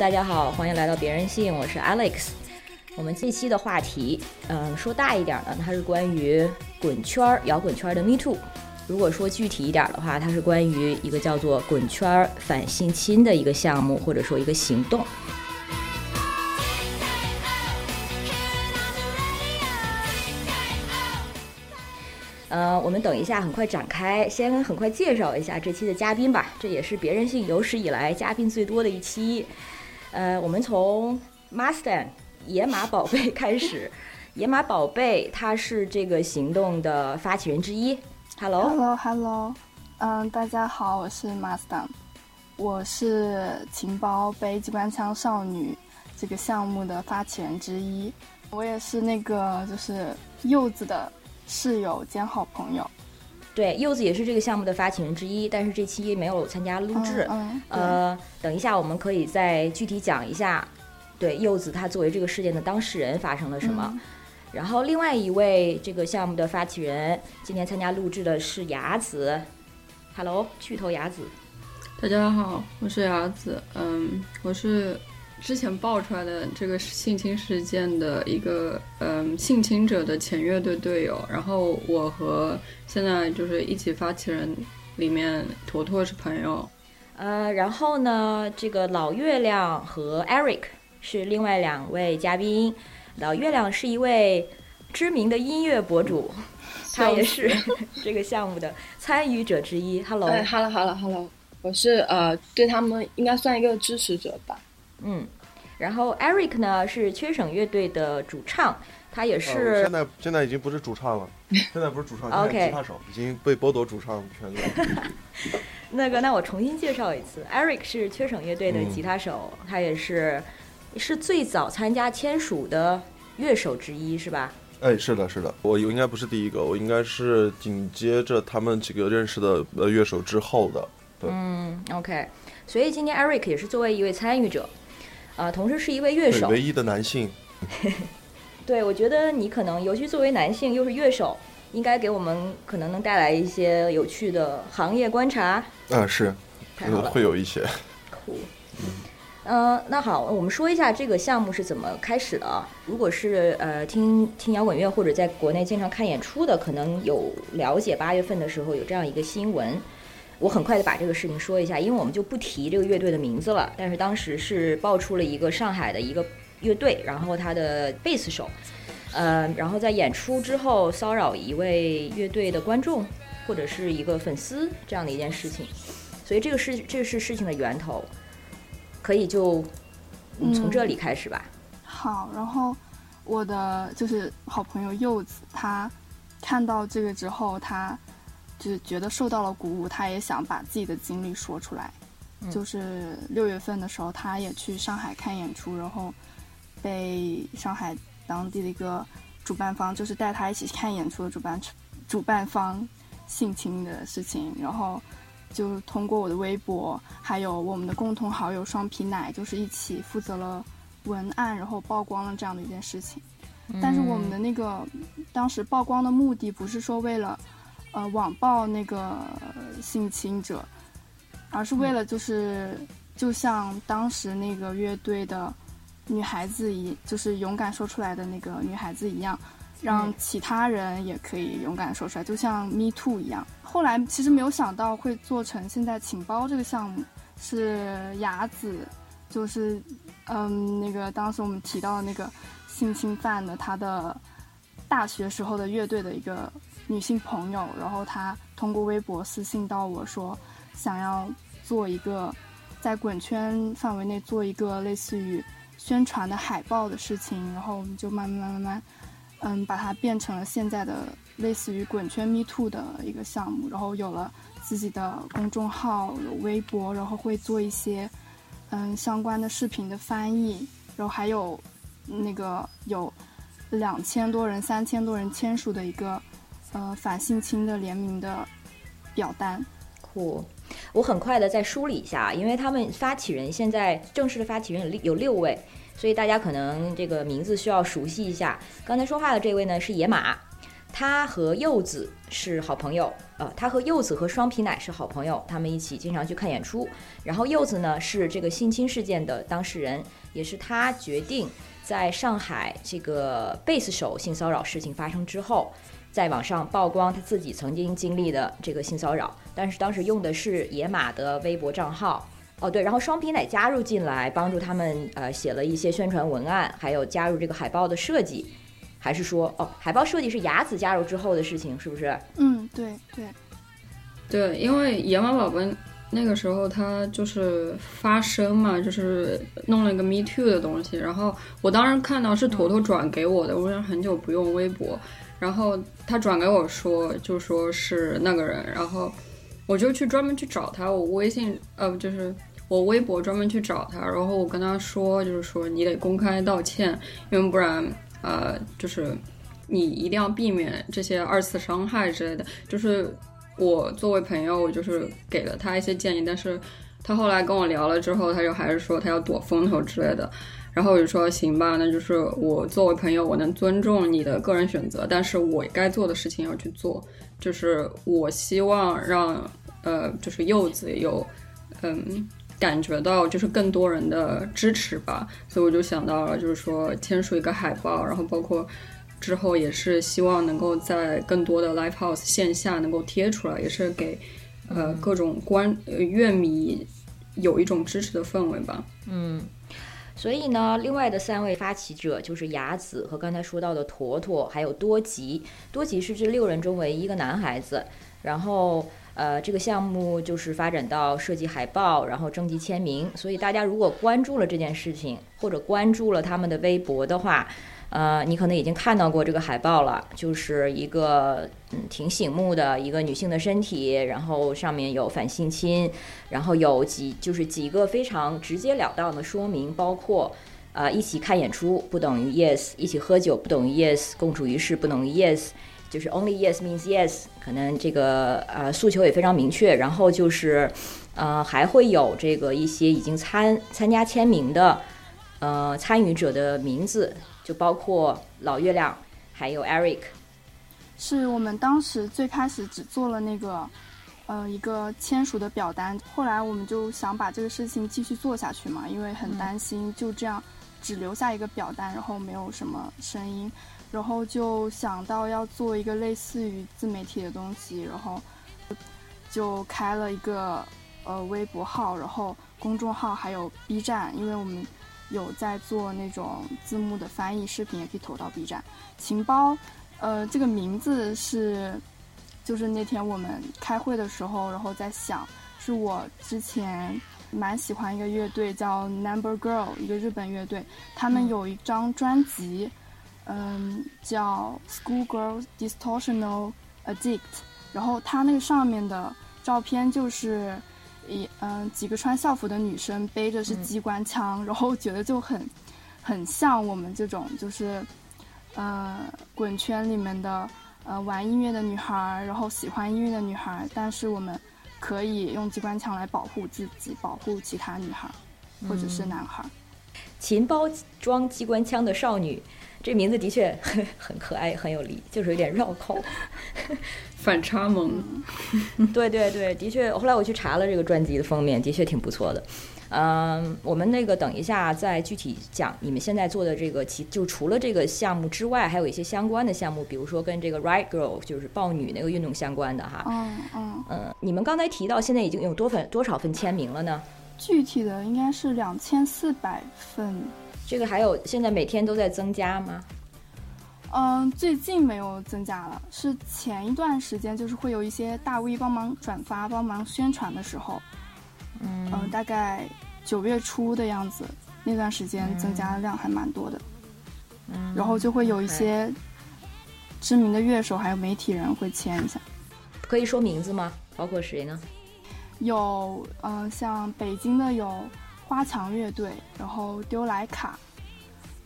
大家好，欢迎来到别人信，我是 Alex。我们这期的话题，嗯，说大一点呢，它是关于滚圈儿、摇滚圈的 Me Too。如果说具体一点的话，它是关于一个叫做滚圈反性侵的一个项目，或者说一个行动。呃，我们等一下很快展开，先很快介绍一下这期的嘉宾吧。这也是别人性有史以来嘉宾最多的一期。呃，我们从 Mustang 野马宝贝开始。野马宝贝它是这个行动的发起人之一。Hello，Hello，Hello，嗯，大家好，我是 Mustang，我是情报背机关枪少女这个项目的发起人之一。我也是那个就是柚子的。室友兼好朋友，对，柚子也是这个项目的发起人之一，但是这期没有参加录制。嗯，呃，等一下我们可以再具体讲一下，对，柚子他作为这个事件的当事人发生了什么。然后另外一位这个项目的发起人今天参加录制的是雅子，Hello，巨头雅子，大家好，我是雅子，嗯，我是。之前爆出来的这个性侵事件的一个嗯性侵者的前乐队队友，然后我和现在就是一起发起人里面坨坨是朋友，呃，然后呢，这个老月亮和 Eric 是另外两位嘉宾。老月亮是一位知名的音乐博主，他也是这个项目的参与者之一。Hello，Hello，Hello，Hello，我是呃对他们应该算一个支持者吧。嗯，然后 Eric 呢是缺省乐队的主唱，他也是现在现在已经不是主唱了，现在不是主唱，现在吉他手已经被剥夺主唱权利。那个，那我重新介绍一次，Eric 是缺省乐队的吉他手，他也是是最早参加签署的乐手之一，是吧？哎，是的，是的，我应该不是第一个，我应该是紧接着他们几个认识的呃乐手之后的。嗯，OK，所以今天 Eric 也是作为一位参与者。啊，同时是一位乐手，唯一的男性。对，我觉得你可能，尤其作为男性又是乐手，应该给我们可能能带来一些有趣的行业观察。啊，是，会有一些。酷。嗯，那好，我们说一下这个项目是怎么开始的。如果是呃听听摇滚乐或者在国内经常看演出的，可能有了解八月份的时候有这样一个新闻。我很快的把这个事情说一下，因为我们就不提这个乐队的名字了。但是当时是爆出了一个上海的一个乐队，然后他的贝斯手，呃，然后在演出之后骚扰一位乐队的观众或者是一个粉丝这样的一件事情。所以这个事这是事情的源头，可以就从这里开始吧。好，然后我的就是好朋友柚子，他看到这个之后，他。就是觉得受到了鼓舞，他也想把自己的经历说出来。就是六月份的时候，他也去上海看演出，然后被上海当地的一个主办方，就是带他一起看演出的主办主办方性侵的事情，然后就通过我的微博，还有我们的共同好友双皮奶，就是一起负责了文案，然后曝光了这样的一件事情。但是我们的那个当时曝光的目的不是说为了。呃，网暴那个性侵者，而是为了就是，就像当时那个乐队的女孩子一，就是勇敢说出来的那个女孩子一样，让其他人也可以勇敢说出来，就像 Me Too 一样。后来其实没有想到会做成现在请包这个项目，是雅子，就是嗯，那个当时我们提到的那个性侵犯的他的大学时候的乐队的一个。女性朋友，然后她通过微博私信到我说，想要做一个在滚圈范围内做一个类似于宣传的海报的事情，然后我们就慢慢慢慢，嗯，把它变成了现在的类似于滚圈 Me Too 的一个项目，然后有了自己的公众号，有微博，然后会做一些嗯相关的视频的翻译，然后还有那个有两千多人、三千多人签署的一个。呃，反性侵的联名的表单，酷！我很快的再梳理一下，因为他们发起人现在正式的发起人有六有六位，所以大家可能这个名字需要熟悉一下。刚才说话的这位呢是野马，他和柚子是好朋友，呃，他和柚子和双皮奶是好朋友，他们一起经常去看演出。然后柚子呢是这个性侵事件的当事人，也是他决定在上海这个贝斯手性骚扰事情发生之后，在网上曝光他自己曾经经历的这个性骚扰，但是当时用的是野马的微博账号。哦，对，然后双皮奶加入进来，帮助他们呃写了一些宣传文案，还有加入这个海报的设计。还是说，哦，海报设计是雅子加入之后的事情，是不是？嗯，对对对，因为野马宝宝那个时候他就是发声嘛，就是弄了一个 Me Too 的东西，然后我当时看到是坨坨转给我的，我说很久不用微博，然后他转给我说，就说是那个人，然后我就去专门去找他，我微信呃就是我微博专门去找他，然后我跟他说，就是说你得公开道歉，因为不然。呃，就是你一定要避免这些二次伤害之类的。就是我作为朋友，就是给了他一些建议，但是他后来跟我聊了之后，他就还是说他要躲风头之类的。然后我就说行吧，那就是我作为朋友，我能尊重你的个人选择，但是我该做的事情要去做。就是我希望让呃，就是柚子有嗯。感觉到就是更多人的支持吧，所以我就想到了，就是说签署一个海报，然后包括之后也是希望能够在更多的 live house 线下能够贴出来，也是给呃各种观乐迷有一种支持的氛围吧。嗯，所以呢，另外的三位发起者就是雅子和刚才说到的坨坨，还有多吉。多吉是这六人中唯一一个男孩子，然后。呃，这个项目就是发展到设计海报，然后征集签名。所以大家如果关注了这件事情，或者关注了他们的微博的话，呃，你可能已经看到过这个海报了，就是一个嗯挺醒目的一个女性的身体，然后上面有反性侵，然后有几就是几个非常直截了当的说明，包括呃一起看演出不等于 yes，一起喝酒不等于 yes，共处一室不等于 yes。就是 only yes means yes，可能这个呃诉求也非常明确。然后就是，呃，还会有这个一些已经参参加签名的呃参与者的名字，就包括老月亮，还有 Eric。是我们当时最开始只做了那个呃一个签署的表单，后来我们就想把这个事情继续做下去嘛，因为很担心就这样只留下一个表单，然后没有什么声音。然后就想到要做一个类似于自媒体的东西，然后就开了一个呃微博号，然后公众号还有 B 站，因为我们有在做那种字幕的翻译视频，也可以投到 B 站。情包，呃，这个名字是就是那天我们开会的时候，然后在想，是我之前蛮喜欢一个乐队叫 Number Girl，一个日本乐队，他们有一张专辑。嗯，叫 Schoolgirl Distortional Addict，然后它那个上面的照片就是一嗯几个穿校服的女生背着是机关枪，然后觉得就很很像我们这种就是呃滚圈里面的呃玩音乐的女孩，然后喜欢音乐的女孩，但是我们可以用机关枪来保护自己，保护其他女孩或者是男孩。勤包装机关枪的少女。这名字的确很 很可爱，很有力，就是有点绕口，反差萌。对对对，的确。后来我去查了这个专辑的封面，的确挺不错的。嗯，我们那个等一下再具体讲你们现在做的这个，其就除了这个项目之外，还有一些相关的项目，比如说跟这个 Right Girl 就是豹女那个运动相关的哈。嗯嗯嗯，你们刚才提到现在已经有多份多少份签名了呢？具体的应该是两千四百份。这个还有，现在每天都在增加吗？嗯，最近没有增加了，是前一段时间，就是会有一些大 V 帮忙转发、帮忙宣传的时候，嗯，大概九月初的样子，那段时间增加的量还蛮多的。嗯，然后就会有一些知名的乐手还有媒体人会签一下。可以说名字吗？包括谁呢？有，嗯，像北京的有。花墙乐队，然后丢莱卡，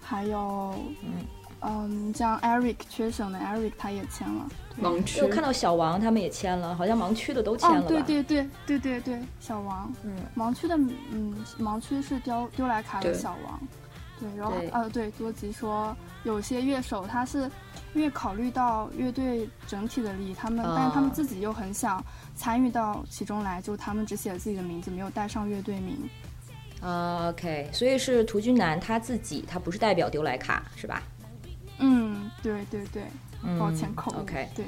还有嗯嗯，像 Eric 缺省的 Eric 他也签了。盲区，我看到小王他们也签了，好像盲区的都签了吧？对对对对对对，小王。嗯，盲区的嗯，盲区是丢丢莱卡的小王。对，然后呃，对，多吉说有些乐手他是因为考虑到乐队整体的利益，他们、但是他们啊自己又很想参与到其中来，就他们只写了自己的名字，没有带上乐队名。啊，OK，所以是涂君南他自己，他不是代表丢莱卡是吧？嗯，对对对，嗯抱歉口误。OK，对，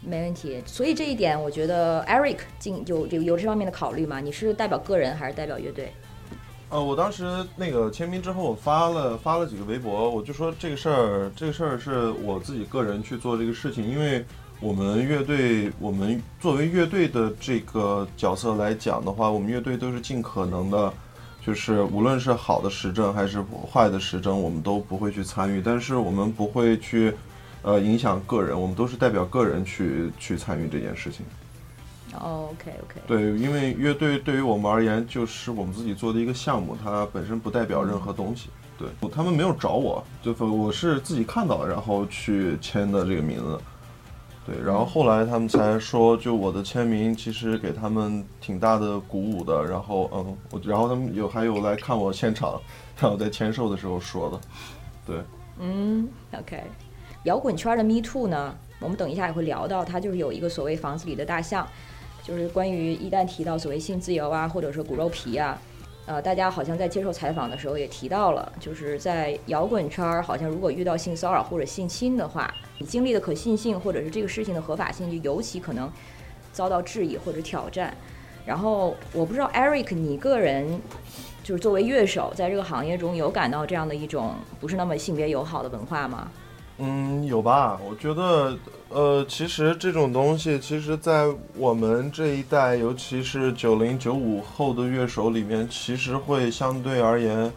没问题。所以这一点，我觉得 Eric 进有有有这方面的考虑吗？你是代表个人还是代表乐队？呃，我当时那个签名之后，我发了发了几个微博，我就说这个事儿，这个事儿是我自己个人去做这个事情，因为我们乐队，我们作为乐队的这个角色来讲的话，我们乐队都是尽可能的，就是无论是好的时政还是坏的时政，我们都不会去参与，但是我们不会去，呃，影响个人，我们都是代表个人去去参与这件事情。哦，OK OK，对，因为乐队对于我们而言就是我们自己做的一个项目，它本身不代表任何东西。对他们没有找我，就是我是自己看到然后去签的这个名字。对，然后后来他们才说，就我的签名其实给他们挺大的鼓舞的。然后嗯，我然后他们有还有来看我现场，然后在签售的时候说的。对，嗯，OK。摇滚圈的 Me Too 呢，我们等一下也会聊到，它就是有一个所谓房子里的大象，就是关于一旦提到所谓性自由啊，或者说骨肉皮啊，呃，大家好像在接受采访的时候也提到了，就是在摇滚圈儿，好像如果遇到性骚扰或者性侵的话，经历的可信性或者是这个事情的合法性，就尤其可能遭到质疑或者挑战。然后我不知道 Eric，你个人就是作为乐手，在这个行业中有感到这样的一种不是那么性别友好的文化吗？嗯，有吧？我觉得，呃，其实这种东西，其实，在我们这一代，尤其是九零九五后的乐手里面，其实会相对而言，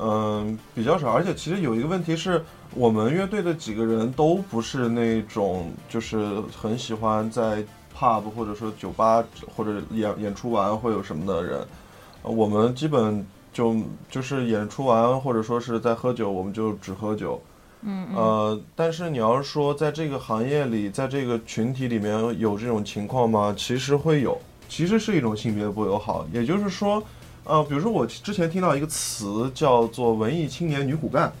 嗯、比较少。而且，其实有一个问题是，我们乐队的几个人都不是那种就是很喜欢在 pub 或者说酒吧或者演演出完会有什么的人。呃我们基本就就是演出完或者说是在喝酒，我们就只喝酒。嗯呃，但是你要是说在这个行业里，在这个群体里面有这种情况吗？其实会有，其实是一种性别不友好。也就是说，呃，比如说我之前听到一个词叫做“文艺青年女骨干”，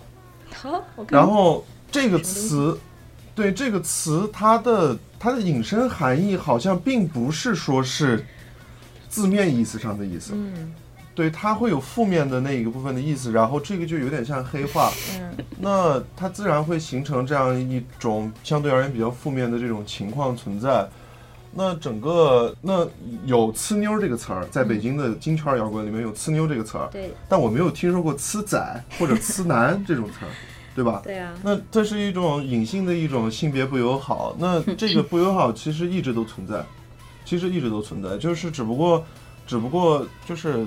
然后这个词，对这个词，它的它的引申含义好像并不是说是字面意思上的意思，嗯对，它会有负面的那一个部分的意思，然后这个就有点像黑化。嗯那它自然会形成这样一种相对而言比较负面的这种情况存在。那整个那有“呲妞”这个词儿，在北京的金圈摇滚里面有“呲妞”这个词儿，对但我没有听说过“呲仔”或者“呲男”这种词儿，对吧？对啊，那这是一种隐性的一种性别不友好。那这个不友好其实一直都存在，其实一直都存在，就是只不过，只不过就是，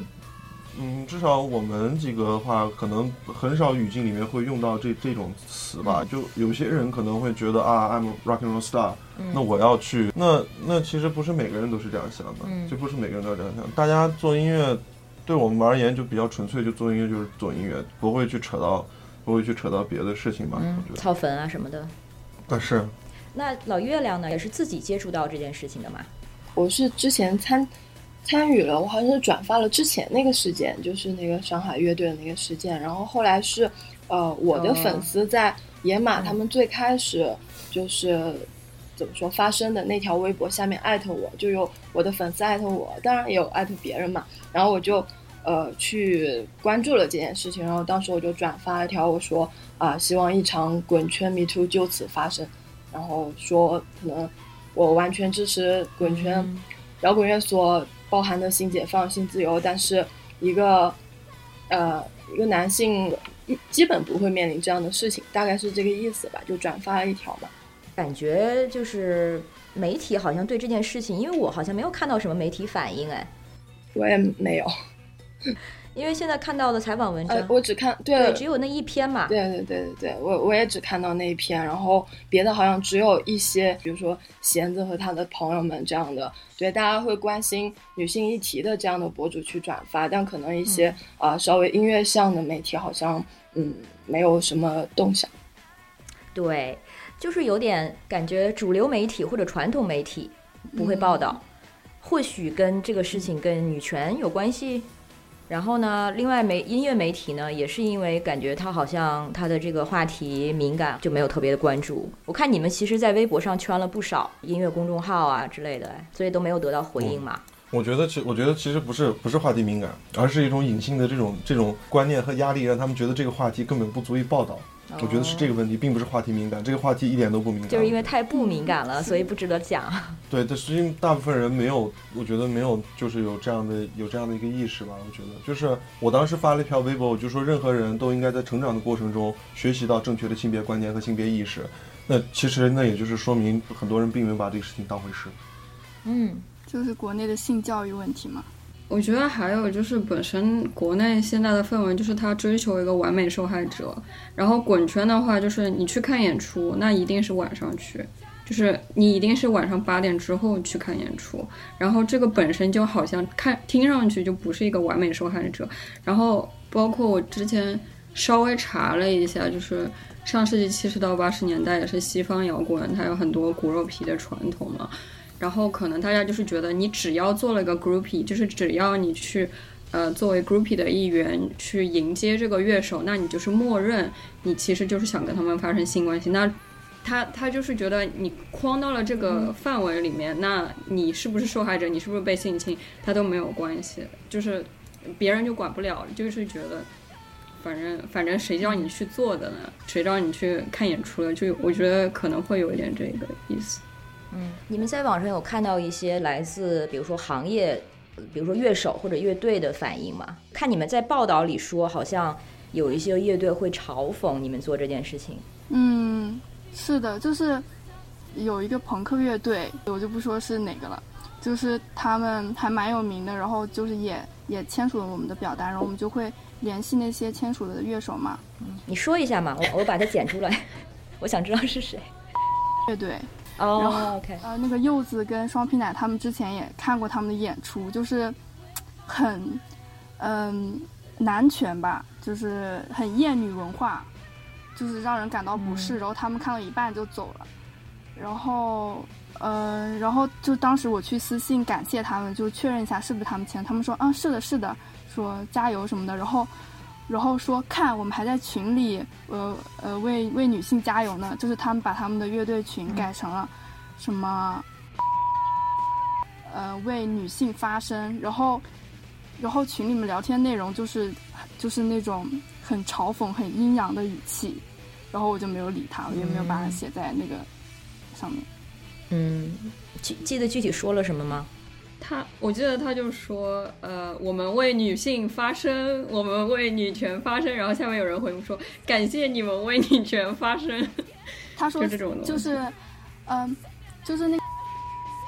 嗯，至少我们几个的话，可能很少语境里面会用到这这种词吧。就有些人可能会觉得啊，I'm a rock and roll star，、那我要去，那那其实不是每个人都是这样想的，嗯就不是每个人都是这样想。大家做音乐，对我们而言就比较纯粹，就做音乐就是做音乐，不会去扯到。不会去扯到别的事情吧？嗯我觉，得，操坟啊什么的。但是那老月亮呢，也是自己接触到这件事情的嘛？我是之前参参与了，我好像是转发了之前那个事件，就是那个上海乐队的那个事件，然后后来是呃我的粉丝在野马他们最开始就是。怎么说？发生的那条微博下面艾特我，就有我的粉丝艾特我，当然也有艾特别人嘛。然后我就呃去关注了这件事情，然后当时我就转发了一条，我说啊、希望一场滚圈迷途就此发生，然后说可能我完全支持滚圈摇滚乐所包含的性解放、性自由，但是一个呃一个男性基本不会面临这样的事情，大概是这个意思吧，就转发了一条嘛。感觉就是媒体好像对这件事情，因为我好像没有看到什么媒体反应哎，我也没有，因为现在看到的采访文章，呃，我只看对对，只有那一篇嘛。对对对对对，我我也只看到那一篇，然后别的好像只有一些，比如说弦子和他的朋友们这样的，对大家会关心女性议题的这样的博主去转发，但可能一些啊、稍微音乐向的媒体好像嗯没有什么动向。对，就是有点感觉主流媒体或者传统媒体不会报道，或许跟这个事情跟女权有关系。然后呢，另外媒音乐媒体呢，也是因为感觉他好像他的这个话题敏感，就没有特别的关注。我看你们其实，在微博上圈了不少音乐公众号啊之类的，所以都没有得到回应嘛。我觉得其我觉得其实不是不是话题敏感，而是一种隐性的这种这种观念和压力，让他们觉得这个话题根本不足以报道。我觉得是这个问题，并不是话题敏感，这个话题一点都不敏感，就是因为太不敏感了，所以不值得讲。对，但实际大部分人没有，我觉得没有，就是有这样的有这样的一个意识吧。我觉得，就是我当时发了一条微博，我就说任何人都应该在成长的过程中学习到正确的性别观念和性别意识。那其实那也就是说明很多人并没有把这个事情当回事。嗯，就是国内的性教育问题嘛。我觉得还有就是本身国内现在的氛围就是他追求一个完美受害者，然后滚圈的话就是你去看演出，那一定是晚上去，就是你一定是晚上八点之后去看演出，然后这个本身就好像看听上去就不是一个完美受害者，然后包括我之前稍微查了一下，就是上世纪七十到八十年代也是西方摇滚，它有很多骨肉皮的传统嘛。然后可能大家就是觉得，你只要做了个 groupie，就是只要你去，呃，作为 groupie 的一员去迎接这个乐手，那你就是默认你其实就是想跟他们发生性关系。那他他就是觉得你框到了这个范围里面，那你是不是受害者，你是不是被性侵，他都没有关系，就是别人就管不了，就是觉得反正反正谁叫你去做的呢？谁叫你去看演出的？就我觉得可能会有一点这个意思。嗯，你们在网上有看到一些来自，比如说行业，比如说乐手或者乐队的反应吗？看你们在报道里说，好像有一些乐队会嘲讽你们做这件事情。嗯，是的，就是有一个朋克乐队，我就不说是哪个了，就是他们还蛮有名的，然后就是也也签署了我们的表单，然后我们就会联系那些签署的乐手嘛。你说一下嘛，我我把它剪出来，我想知道是谁。乐队。哦，OK，呃，那个柚子跟双皮奶他们之前也看过他们的演出，就是很嗯男权吧，就是很厌女文化，就是让人感到不适。然后他们看到一半就走了，然后嗯，然后就当时我去私信感谢他们，就确认一下是不是他们签，他们说啊是的，是的，说加油什么的，然后然后说看我们还在群里呃呃为为女性加油呢，就是他们把他们的乐队群改成了。什么？呃，为女性发声，然后，然后群里面聊天内容就是，就是那种很嘲讽、很阴阳的语气，然后我就没有理他，我也没有把它写在那个上面。嗯，记记得具体说了什么吗？他，我记得他就说，呃，我们为女性发声，我们为女权发声，然后下面有人回复说，感谢你们为女权发声。他说这种就是，嗯。就是那，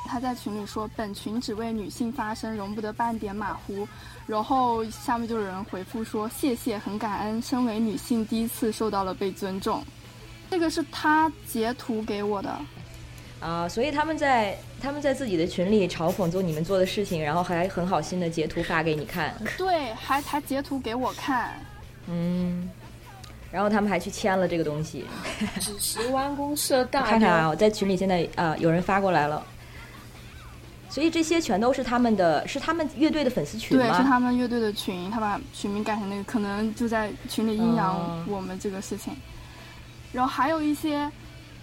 他在群里说本群只为女性发声，容不得半点马虎。然后下面就有人回复说谢谢，很感恩，身为女性第一次受到了被尊重。这个是他截图给我的，啊，所以他们在他们在自己的群里嘲讽做你们做的事情，然后还很好心的截图发给你看。对，还还截图给我看。嗯。然后他们还去签了这个东西，只是弯弓射大看看啊，我在群里现在啊有人发过来了，所以这些全都是他们的，是他们乐队的粉丝群吗？对，是他们乐队的群，他把群名改成那个，可能就在群里阴阳我们这个事情。然后还有一些，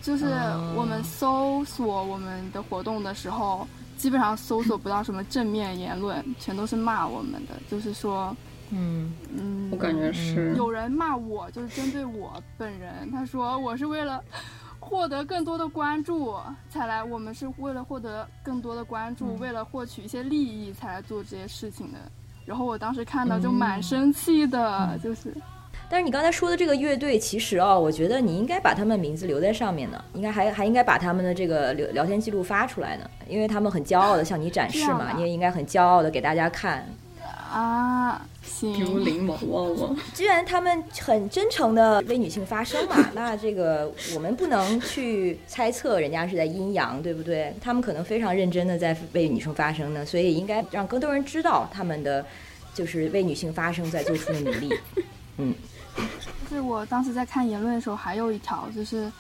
就是我们搜索我们的活动的时候，基本上搜索不到什么正面言论，全都是骂我们的，就是说。嗯嗯，我感觉是有人骂我，就是针对我本人。他说我是为了获得更多的关注才来，我们是为了获得更多的关注，为了获取一些利益才来做这些事情的。然后我当时看到就蛮生气的，就是。但是你刚才说的这个乐队，其实啊，我觉得你应该把他们名字留在上面呢，应该还还应该把他们的这个聊聊天记录发出来呢，因为他们很骄傲的向你展示嘛，你也应该很骄傲的给大家看。啊，行。如林某旺旺。既然他们很真诚的为女性发声嘛，那这个我们不能去猜测人家是在阴阳，对不对？他们可能非常认真的在为女生发声呢，所以应该让更多人知道他们的就是为女性发声在做出的努力。嗯，就是我当时在看言论的时候，还有一条就是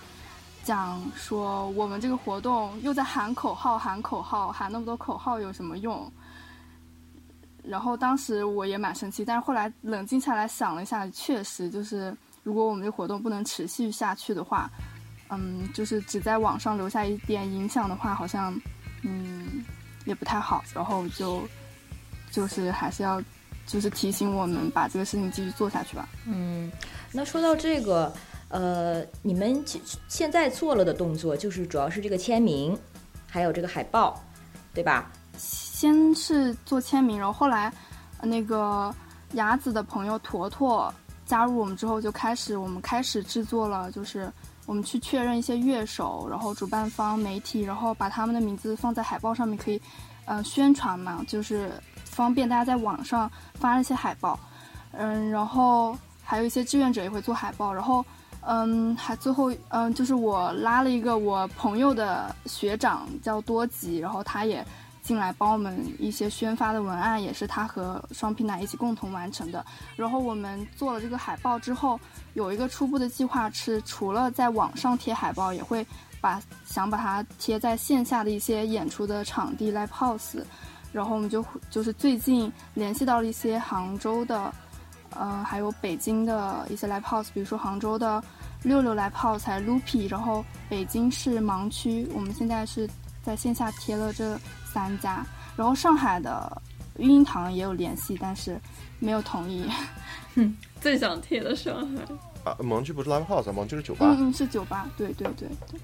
讲说我们这个活动又在喊口号，喊口号，喊那么多口号有什么用？然后当时我也蛮生气，但是后来冷静下来想了一下，确实就是如果我们这活动不能持续下去的话，嗯，就是只在网上留下一点影响的话，好像嗯也不太好。然后就就是还是要就是提醒我们把这个事情继续做下去吧。嗯，那说到这个，呃，你们现在做了的动作就是主要是这个签名，还有这个海报，对吧？先是做签名，然后后来，那个雅子的朋友坨坨加入我们之后，就开始我们开始制作了，就是我们去确认一些乐手，然后主办方、媒体，然后把他们的名字放在海报上面，可以，呃，宣传嘛，就是方便大家在网上发一些海报，嗯，然后还有一些志愿者也会做海报，然后，嗯，还最后，嗯，就是我拉了一个我朋友的学长叫多吉，然后他也。进来帮我们一些宣发的文案，也是他和双皮奶一起共同完成的。然后我们做了这个海报之后，有一个初步的计划是，除了在网上贴海报，也会把想把它贴在线下的一些演出的场地 live house。然后我们就就是最近联系到了一些杭州的，呃，还有北京的一些 live house，比如说杭州的六六 live house 还 loopy，然后北京市盲区，我们现在是在线下贴了这。三家，然后上海的育婴堂也有联系，但是没有同意。哼，最想贴的上海啊，盲区不是 live house，盲区是酒吧。嗯嗯，是酒吧，对对对对。对。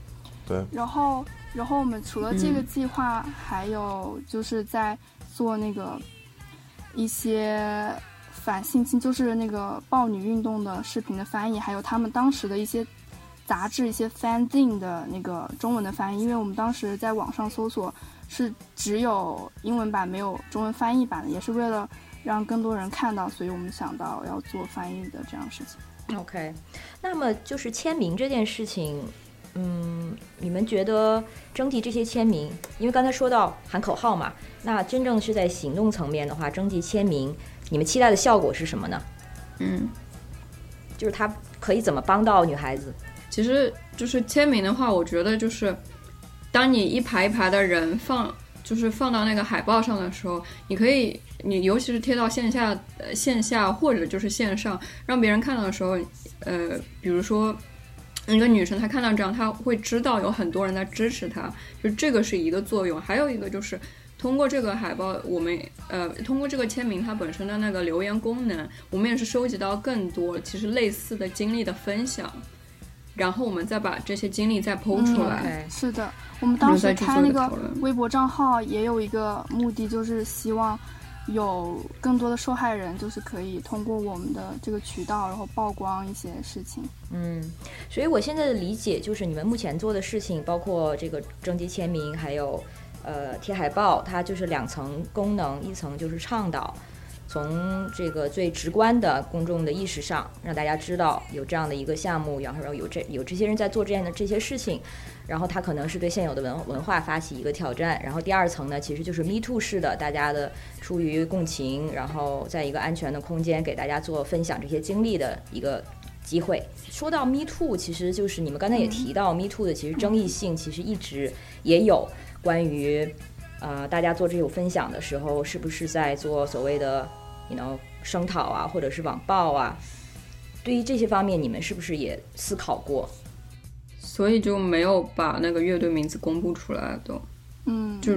然后，然后我们除了这个计划，还有就是在做那个一些反性侵，就是那个暴女运动的视频的翻译，还有他们当时的一些杂志、一些 fanzine 的那个中文的翻译，因为我们当时在网上搜索。是只有英文版没有中文翻译版的，也是为了让更多人看到，所以我们想到要做翻译的这样事情。OK，那么就是签名这件事情，嗯，你们觉得征集这些签名，因为刚才说到喊口号嘛，那真正是在行动层面的话，征集签名，你们期待的效果是什么呢？嗯，就是它可以怎么帮到女孩子？其实就是签名的话，我觉得就是。当你一排一排的人放，就是放到那个海报上的时候，你可以，你尤其是贴到线下、呃线下或者就是线上，让别人看到的时候，呃，比如说一个女生她看到这样，她会知道有很多人在支持她，就这个是一个作用。还有一个就是通过这个海报，我们呃通过这个签名它本身的那个留言功能，我们也是收集到更多其实类似的经历的分享。然后我们再把这些经历再剖出来。是的，我们当时开那个微博账号也有一个目的，就是希望有更多的受害人，就是可以通过我们的这个渠道，然后曝光一些事情。嗯，所以我现在的理解就是，你们目前做的事情，包括这个征集签名，还有呃贴海报，它就是两层功能，一层就是倡导。从这个最直观的公众的意识上，让大家知道有这样的一个项目，然后有这有这些人在做这样的这些事情，然后它可能是对现有的文文化发起一个挑战。然后第二层呢，其实就是 Me Too 式的，大家的出于共情，然后在一个安全的空间给大家做分享这些经历的一个机会。说到 Me Too，其实就是你们刚才也提到 Me Too 的，其实争议性其实一直也有关于，呃，大家做这种分享的时候，是不是在做所谓的。你能声讨啊，或者是网暴啊，对于这些方面，你们是不是也思考过？所以就没有把那个乐队名字公布出来都。嗯，就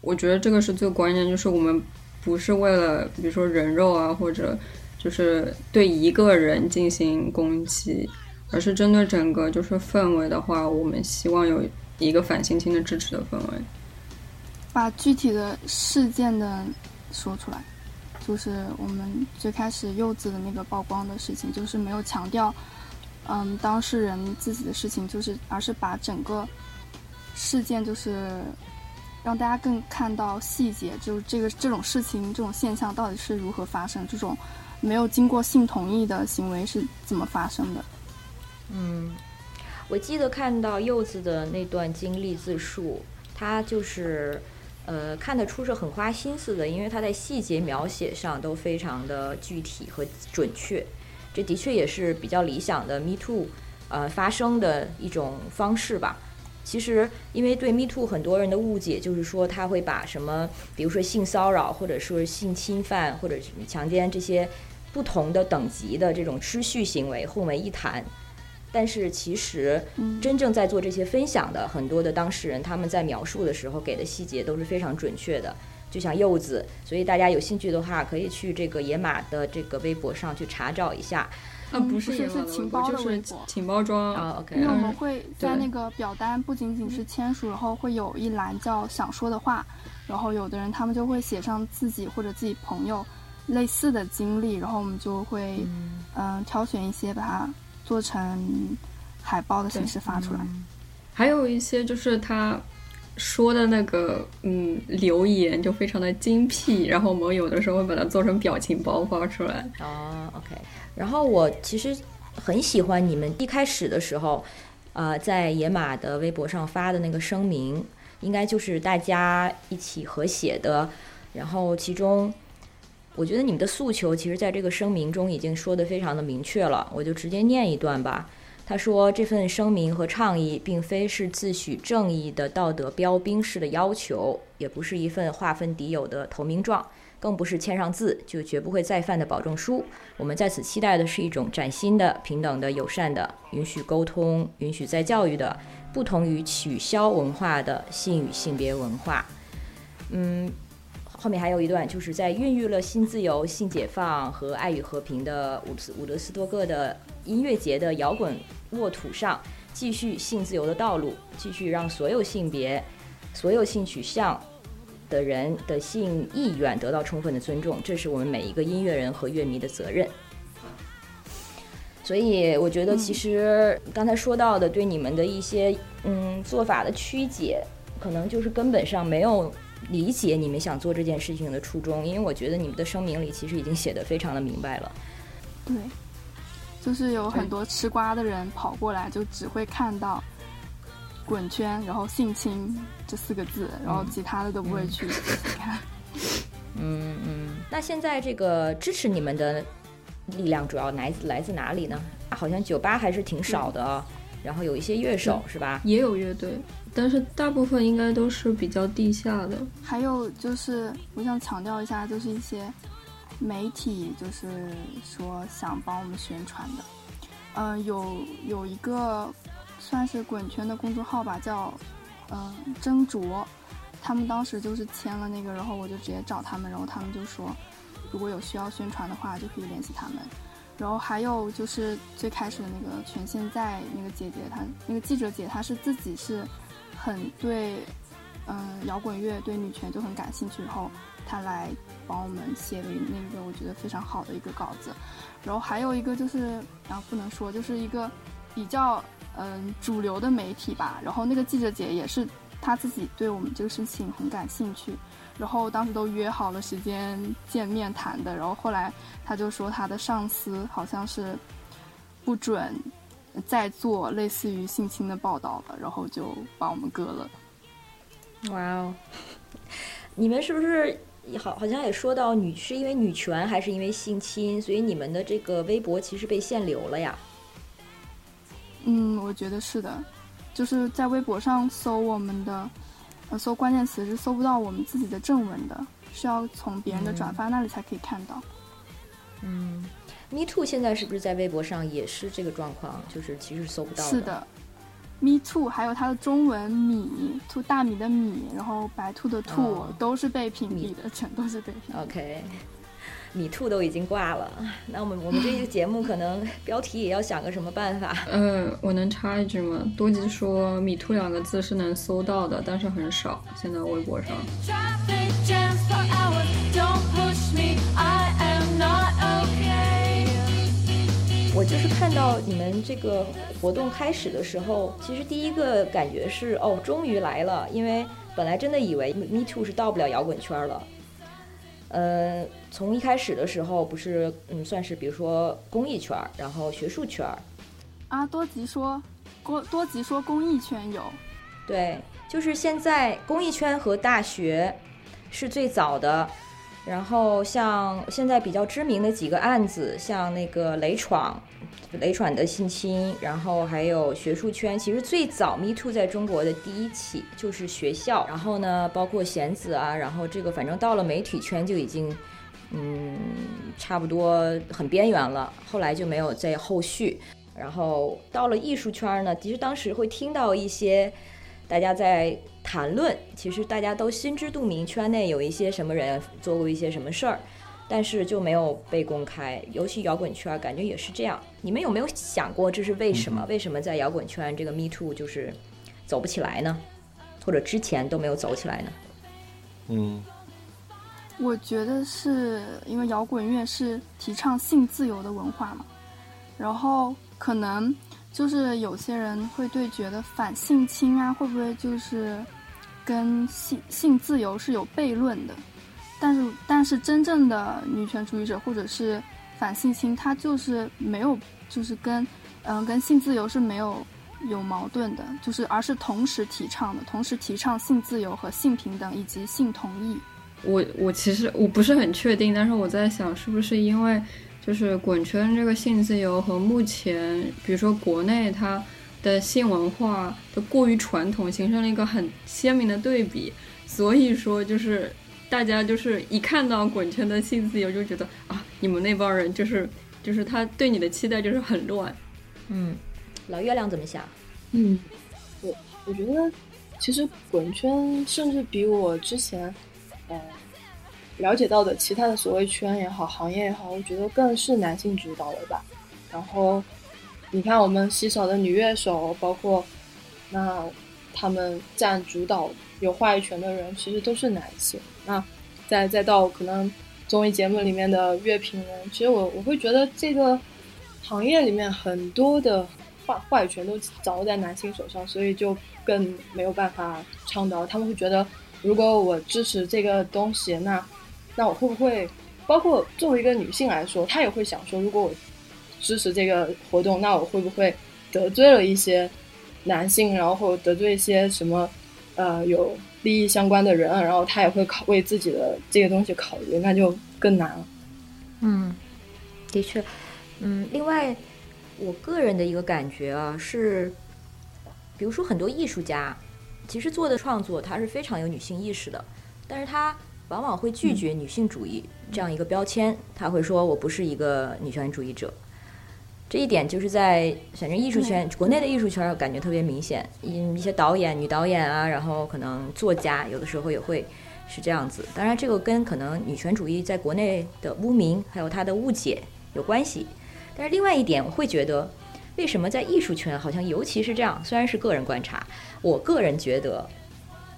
我觉得这个是最关键，就是我们不是为了比如说人肉啊，或者就是对一个人进行攻击，而是针对整个就是氛围的话，我们希望有一个反性侵的支持的氛围，把具体的事件的说出来。就是我们最开始柚子的那个曝光的事情，就是没有强调，嗯，当事人自己的事情，就是而是把整个事件，就是让大家更看到细节，就是这个这种事情这种现象到底是如何发生，这种没有经过性同意的行为是怎么发生的。嗯，我记得看到柚子的那段经历自述，他就是。呃，看得出是很花心思的，因为他在细节描写上都非常的具体和准确。这的确也是比较理想的 Me Too，呃，发生的一种方式吧。其实，因为对 Me Too 很多人的误解就是说，他会把什么，比如说性骚扰，或者说性侵犯，或者强奸这些不同的等级的这种失序行为混为一谈。但是，其实真正在做这些分享的很多的当事人，他们在描述的时候给的细节都是非常准确的。就像柚子，所以大家有兴趣的话，可以去这个野马的这个微博上去查找一下。啊，不是是情报的微博，情报装啊。OK，因为我们会在那个表单不仅仅是签署，然后会有一栏叫想说的话，然后有的人他们就会写上自己或者自己朋友类似的经历，然后我们就会嗯挑选一些把它做成海报的形式发出来。还有一些就是他。说的那个嗯留言就非常的精辟，然后我们有的时候会把它做成表情包发出来。哦，OK。然后我其实很喜欢你们一开始的时候，呃，在野马的微博上发的那个声明，应该就是大家一起合写的。然后其中，我觉得你们的诉求其实在这个声明中已经说的非常的明确了，我就直接念一段吧。他说：“这份声明和倡议并非是自诩正义的道德标兵式的要求，也不是一份划分敌友的投名状，更不是签上字就绝不会再犯的保证书。我们在此期待的是一种崭新的、平等的、友善的、允许沟通、允许再教育的、不同于取消文化的性与性别文化。”嗯。后面还有一段，就是在孕育了性自由、性解放和爱与和平的伍斯伍德斯多克的音乐节的摇滚沃土上，继续性自由的道路，继续让所有性别、所有性取向的人的性意愿得到充分的尊重，这是我们每一个音乐人和乐迷的责任。所以，我觉得其实刚才说到的对你们的一些嗯做法的曲解，可能就是根本上没有。理解你们想做这件事情的初衷，因为我觉得你们的声明里其实已经写的非常的明白了。对，就是有很多吃瓜的人跑过来，就只会看到“滚圈”然后“性侵”这四个字，然后其他的都不会去看。嗯嗯，那现在这个支持你们的力量主要来自来自哪里呢？好像酒吧还是挺少的，然后有一些乐手是吧？也有乐队。但是大部分应该都是比较地下的。还有就是，我想强调一下，就是一些媒体，就是说想帮我们宣传的。嗯，有有一个算是滚圈的公众号吧，叫嗯斟酌，他们当时就是签了那个，然后我就直接找他们，然后他们就说，如果有需要宣传的话，就可以联系他们。然后还有就是最开始的那个全现在那个姐姐，她那个记者姐，她是自己是。很对，嗯，摇滚乐对女权就很感兴趣，然后她来帮我们写了那个我觉得非常好的一个稿子，然后还有一个就是然啊不能说就是一个比较嗯主流的媒体吧，然后那个记者姐也是她自己对我们这个事情很感兴趣，然后当时都约好了时间见面谈的，然后后来他就说他的上司好像是不准。再做类似于性侵的报道了，然后就把我们割了。哇哦！你们是不是好好像也说到女是因为女权还是因为性侵，所以你们的这个微博其实被限流了呀？嗯，我觉得是的，就是在微博上搜我们的呃搜关键词是搜不到我们自己的正文的，是要从别人的转发那里才可以看到。嗯。Me Too 现在是不是在微博上也是这个状况？就是其实搜不到的。是的，Me Too 还有它的中文“米”兔大米的“米”，然后白兔的“兔”都是被屏蔽的，全都是被屏蔽。OK，米兔都已经挂了，那我们我们这个节目可能 标题也要想个什么办法？嗯，我能插一句吗？多吉说“米兔”两个字是能搜到的，但是很少，现在微博上。我就是看到你们这个活动开始的时候，其实第一个感觉是哦，终于来了，因为本来真的以为 Me Too 是到不了摇滚圈了。呃，从一开始的时候，不是嗯，算是比如说公益圈，然后学术圈。啊，多吉说，多多吉说公益圈有。对，就是现在公益圈和大学是最早的。然后像现在比较知名的几个案子，像那个雷闯，雷闯的性侵，然后还有学术圈，其实最早 Me Too 在中国的第一起就是学校，然后呢，包括贤子啊，然后这个反正到了媒体圈就已经，嗯，差不多很边缘了，后来就没有再后续，然后到了艺术圈呢，其实当时会听到一些大家在。谈论其实大家都心知肚明，圈内有一些什么人做过一些什么事儿，但是就没有被公开。尤其摇滚圈，感觉也是这样。你们有没有想过这是为什么？为什么在摇滚圈这个 Me Too 就是走不起来呢？或者之前都没有走起来呢？嗯，我觉得是因为摇滚乐是提倡性自由的文化嘛，然后可能就是有些人会对觉得反性侵啊，会不会就是。跟性性自由是有悖论的，但是但是真正的女权主义者或者是反性侵，他就是没有，就是跟嗯跟性自由是没有有矛盾的，就是而是同时提倡的，同时提倡性自由和性平等以及性同意。我我其实我不是很确定，但是我在想是不是因为就是滚圈这个性自由和目前比如说国内它。的性文化的过于传统，形成了一个很鲜明的对比。所以说，就是大家就是一看到滚圈的性自由，就觉得啊，你们那帮人就是就是他对你的期待就是很乱。嗯，老月亮怎么想？嗯，我我觉得其实滚圈甚至比我之前呃了解到的其他的所谓圈也好，行业也好，我觉得更是男性主导的吧。然后。你看，我们稀少的女乐手，包括那他们占主导、有话语权的人，其实都是男性。那再再到可能综艺节目里面的乐评人，其实我我会觉得这个行业里面很多的话话语权都掌握在男性手上，所以就更没有办法倡导。他们会觉得，如果我支持这个东西，那那我会不会？包括作为一个女性来说，她也会想说，如果我。支持这个活动，那我会不会得罪了一些男性，然后得罪一些什么呃有利益相关的人，然后他也会考为自己的这个东西考虑，那就更难了。嗯，的确，嗯，另外，我个人的一个感觉啊，是，比如说很多艺术家，其实做的创作他是非常有女性意识的，但是他往往会拒绝女性主义这样一个标签，他会说我不是一个女权主义者。这一点就是在反正艺术圈，国内的艺术圈感觉特别明显。一一些导演、女导演啊，然后可能作家，有的时候也会是这样子。当然，这个跟可能女权主义在国内的污名还有它的误解有关系。但是另外一点，我会觉得，为什么在艺术圈好像尤其是这样？虽然是个人观察，我个人觉得，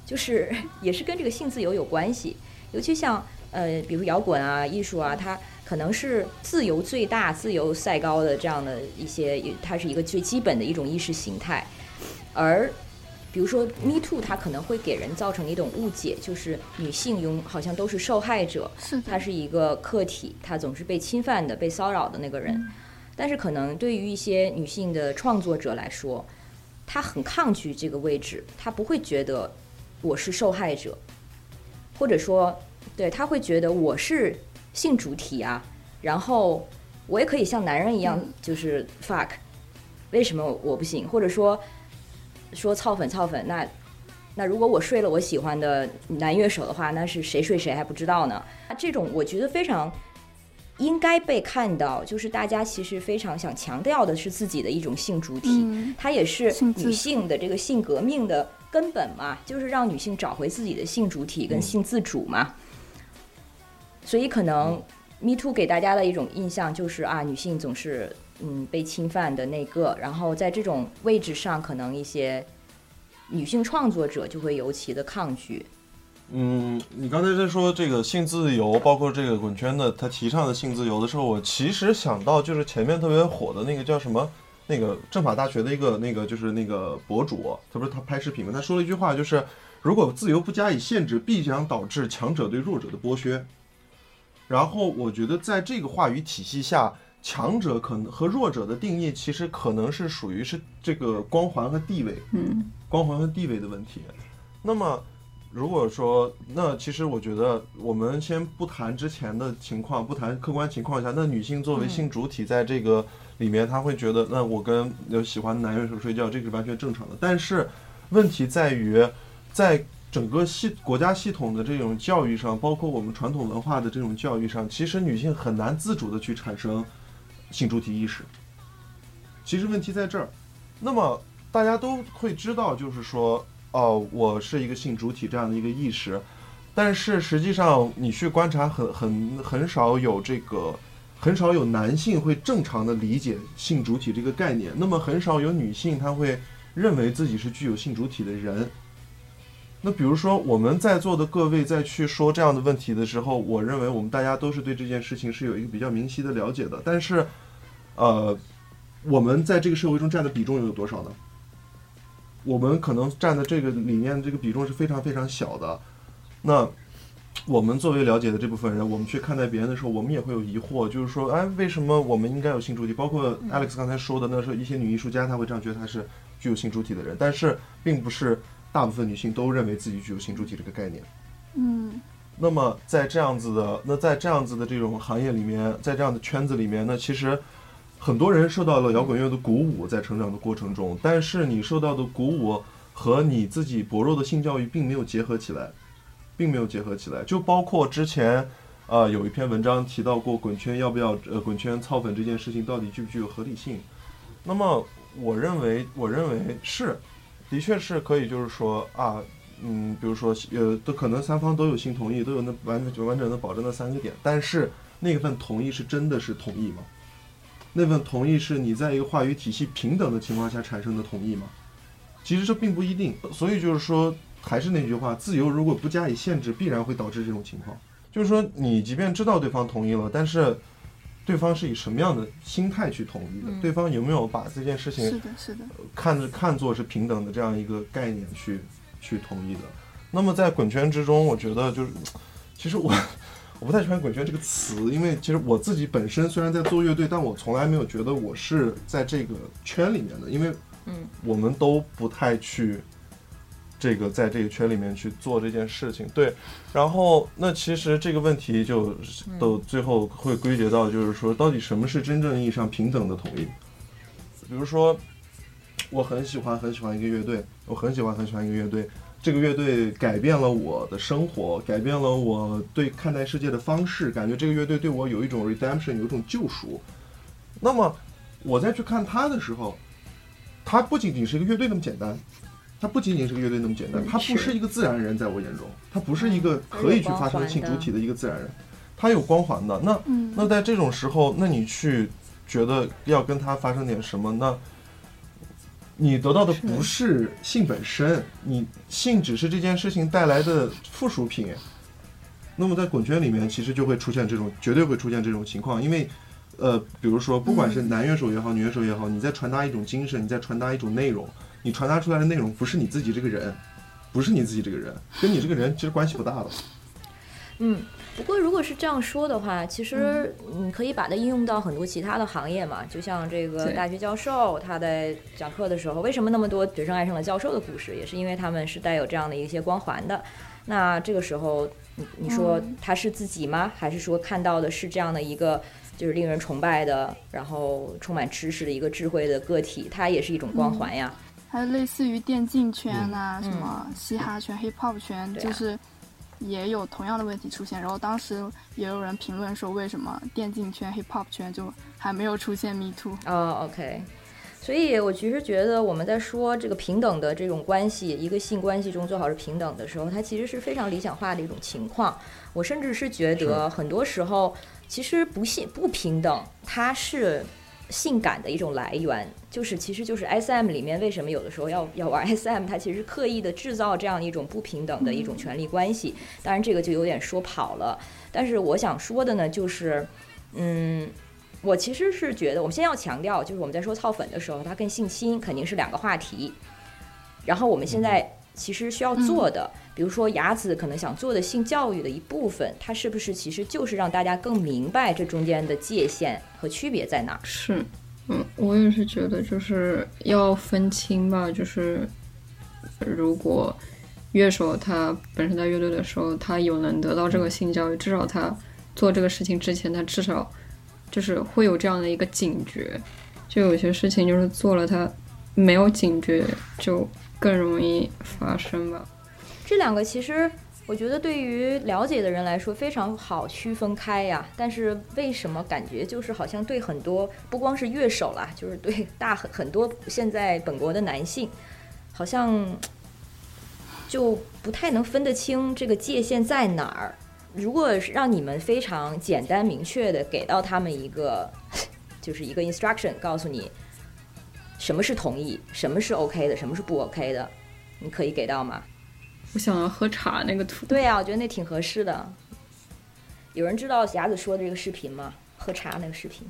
就是 也是跟这个性自由有关系。尤其像呃，比如摇滚啊、艺术啊，它。可能是自由最大、自由赛高的这样的一些，它是一个最基本的一种意识形态。而比如说 Me Too，它可能会给人造成一种误解，就是女性拥好像都是受害者，她是一个客体，她总是被侵犯的、被骚扰的那个人。但是可能对于一些女性的创作者来说，她很抗拒这个位置，她不会觉得我是受害者，或者说，对她会觉得我是。性主体啊，然后我也可以像男人一样，就是 fuck，为什么我不行？或者说说操粉操粉，那那如果我睡了我喜欢的男乐手的话，那是谁睡谁还不知道呢？那这种我觉得非常应该被看到，就是大家其实非常想强调的是自己的一种性主体，它也是女性的这个性革命的根本嘛，就是让女性找回自己的性主体跟性自主嘛。所以可能，Me Too 给大家的一种印象就是啊，女性总是嗯被侵犯的那个，然后在这种位置上，可能一些女性创作者就会尤其的抗拒。嗯，你刚才在说这个性自由，包括这个滚圈的他提倡的性自由的时候，我其实想到就是前面特别火的那个叫什么，那个政法大学的一个那个就是那个博主，他不是他拍视频嘛？他说了一句话，就是如果自由不加以限制，必将导致强者对弱者的剥削。然后我觉得，在这个话语体系下，强者可能和弱者的定义，其实可能是属于是这个光环和地位，嗯，光环和地位的问题。那么，如果说那其实我觉得我们先不谈之前的情况，不谈客观情况下，那女性作为性主体在这个里面，她会觉得那我跟有喜欢的男乐手睡觉，这是完全正常的。但是问题在于，在整个系国家系统的这种教育上，包括我们传统文化的这种教育上，其实女性很难自主的去产生性主体意识。其实问题在这儿。那么大家都会知道，就是说。哦，我是一个性主体这样的一个意识，但是实际上你去观察，很很很少有这个，很少有男性会正常的理解性主体这个概念。那么很少有女性她会认为自己是具有性主体的人。那比如说我们在座的各位在去说这样的问题的时候，我认为我们大家都是对这件事情是有一个比较明晰的了解的。但是，呃，我们在这个社会中占的比重又有多少呢？我们可能占的这个里面这个比重是非常非常小的，那我们作为了解的这部分人，我们去看待别人的时候，我们也会有疑惑，就是说，哎，为什么我们应该有性主体？包括 Alex 刚才说的，那时候一些女艺术家，她会这样觉得她是具有性主体的人，但是并不是大部分女性都认为自己具有性主体这个概念。嗯。那么在这样子的，那在这样子的这种行业里面，在这样的圈子里面，那其实。很多人受到了摇滚乐的鼓舞，在成长的过程中，但是你受到的鼓舞和你自己薄弱的性教育并没有结合起来，并没有结合起来。就包括之前，呃，有一篇文章提到过滚圈要不要呃滚圈操粉这件事情到底具不具有合理性？那么我认为，我认为是，的确是可以，就是说啊，嗯，比如说呃，都可能三方都有性同意，都有那完全完整的保证那三个点，但是那份同意是真的是同意吗？那份同意是你在一个话语体系平等的情况下产生的同意吗？其实这并不一定。所以就是说，还是那句话，自由如果不加以限制，必然会导致这种情况。就是说，你即便知道对方同意了，但是对方是以什么样的心态去同意的？对方有没有把这件事情是的，是的，看着看作是平等的这样一个概念去去同意的？那么在滚圈之中，我觉得就是，其实我。我不太喜欢“滚圈”这个词，因为其实我自己本身虽然在做乐队，但我从来没有觉得我是在这个圈里面的，因为，嗯，我们都不太去这个在这个圈里面去做这件事情。对，然后那其实这个问题就都最后会归结到，就是说到底什么是真正意义上平等的统一？比如说，我很喜欢很喜欢一个乐队，我很喜欢很喜欢一个乐队。这个乐队改变了我的生活，改变了我对看待世界的方式。感觉这个乐队对我有一种 redemption，有一种救赎。那么，我再去看他的时候，他不仅仅是一个乐队那么简单，他不仅仅是个乐队那么简单，他不是一个自然人，在我眼中，他不是一个可以去发生性主体的一个自然人，他有光环的。那那在这种时候，那你去觉得要跟他发生点什么？那你得到的不是性本身，你性只是这件事情带来的附属品。那么在滚圈里面，其实就会出现这种，绝对会出现这种情况，因为，呃，比如说，不管是男乐手也好，女乐手也好，你在传达一种精神，你在传达一种内容，你传达出来的内容不是你自己这个人，不是你自己这个人，跟你这个人其实关系不大的。嗯。不过，如果是这样说的话，其实你可以把它应用到很多其他的行业嘛。就像这个大学教授，他在讲课的时候，为什么那么多学生爱上了教授的故事，也是因为他们是带有这样的一些光环的。那这个时候，你你说他是自己吗？还是说看到的是这样的一个就是令人崇拜的，然后充满知识的一个智慧的个体？它也是一种光环呀。还有类似于电竞圈啊，什么嘻哈圈、hip hop 圈，就是。也有同样的问题出现，然后当时也有人评论说，为什么电竞圈、hip hop 圈就还没有出现 me too？哦，OK，所以我其实觉得我们在说这个平等的这种关系，一个性关系中最好是平等的时候，它其实是非常理想化的一种情况。我甚至是觉得很多时候其实不性不平等，它是。性感的一种来源，就是其实就是 S M 里面为什么有的时候要要玩 S M，它其实刻意的制造这样一种不平等的一种权利关系。当然这个就有点说跑了，但是我想说的呢，就是，嗯，我其实是觉得，我们先要强调，就是我们在说操粉的时候，它跟性侵肯定是两个话题。然后我们现在。其实需要做的，比如说雅子可能想做的性教育的一部分，它是不是其实就是让大家更明白这中间的界限和区别在哪？是，嗯，我也是觉得就是要分清吧，就是如果乐手他本身在乐队的时候，他有能得到这个性教育，至少他做这个事情之前，他至少就是会有这样的一个警觉。就有些事情就是做了，他没有警觉，就更容易发生吧。这两个其实我觉得对于了解的人来说非常好区分开呀。但是为什么感觉就是好像对很多不光是乐手啦，就是对大很很多现在本国的男性，好像就不太能分得清这个界限在哪儿。如果让你们非常简单明确的给到他们一个。就是一个 instruction，告诉你什么是同意，什么是 OK 的，什么是不 OK 的，你可以给到吗？我想要喝茶那个图。对呀，我觉得那挺合适的。有人知道霞子说的这个视频吗？喝茶那个视频，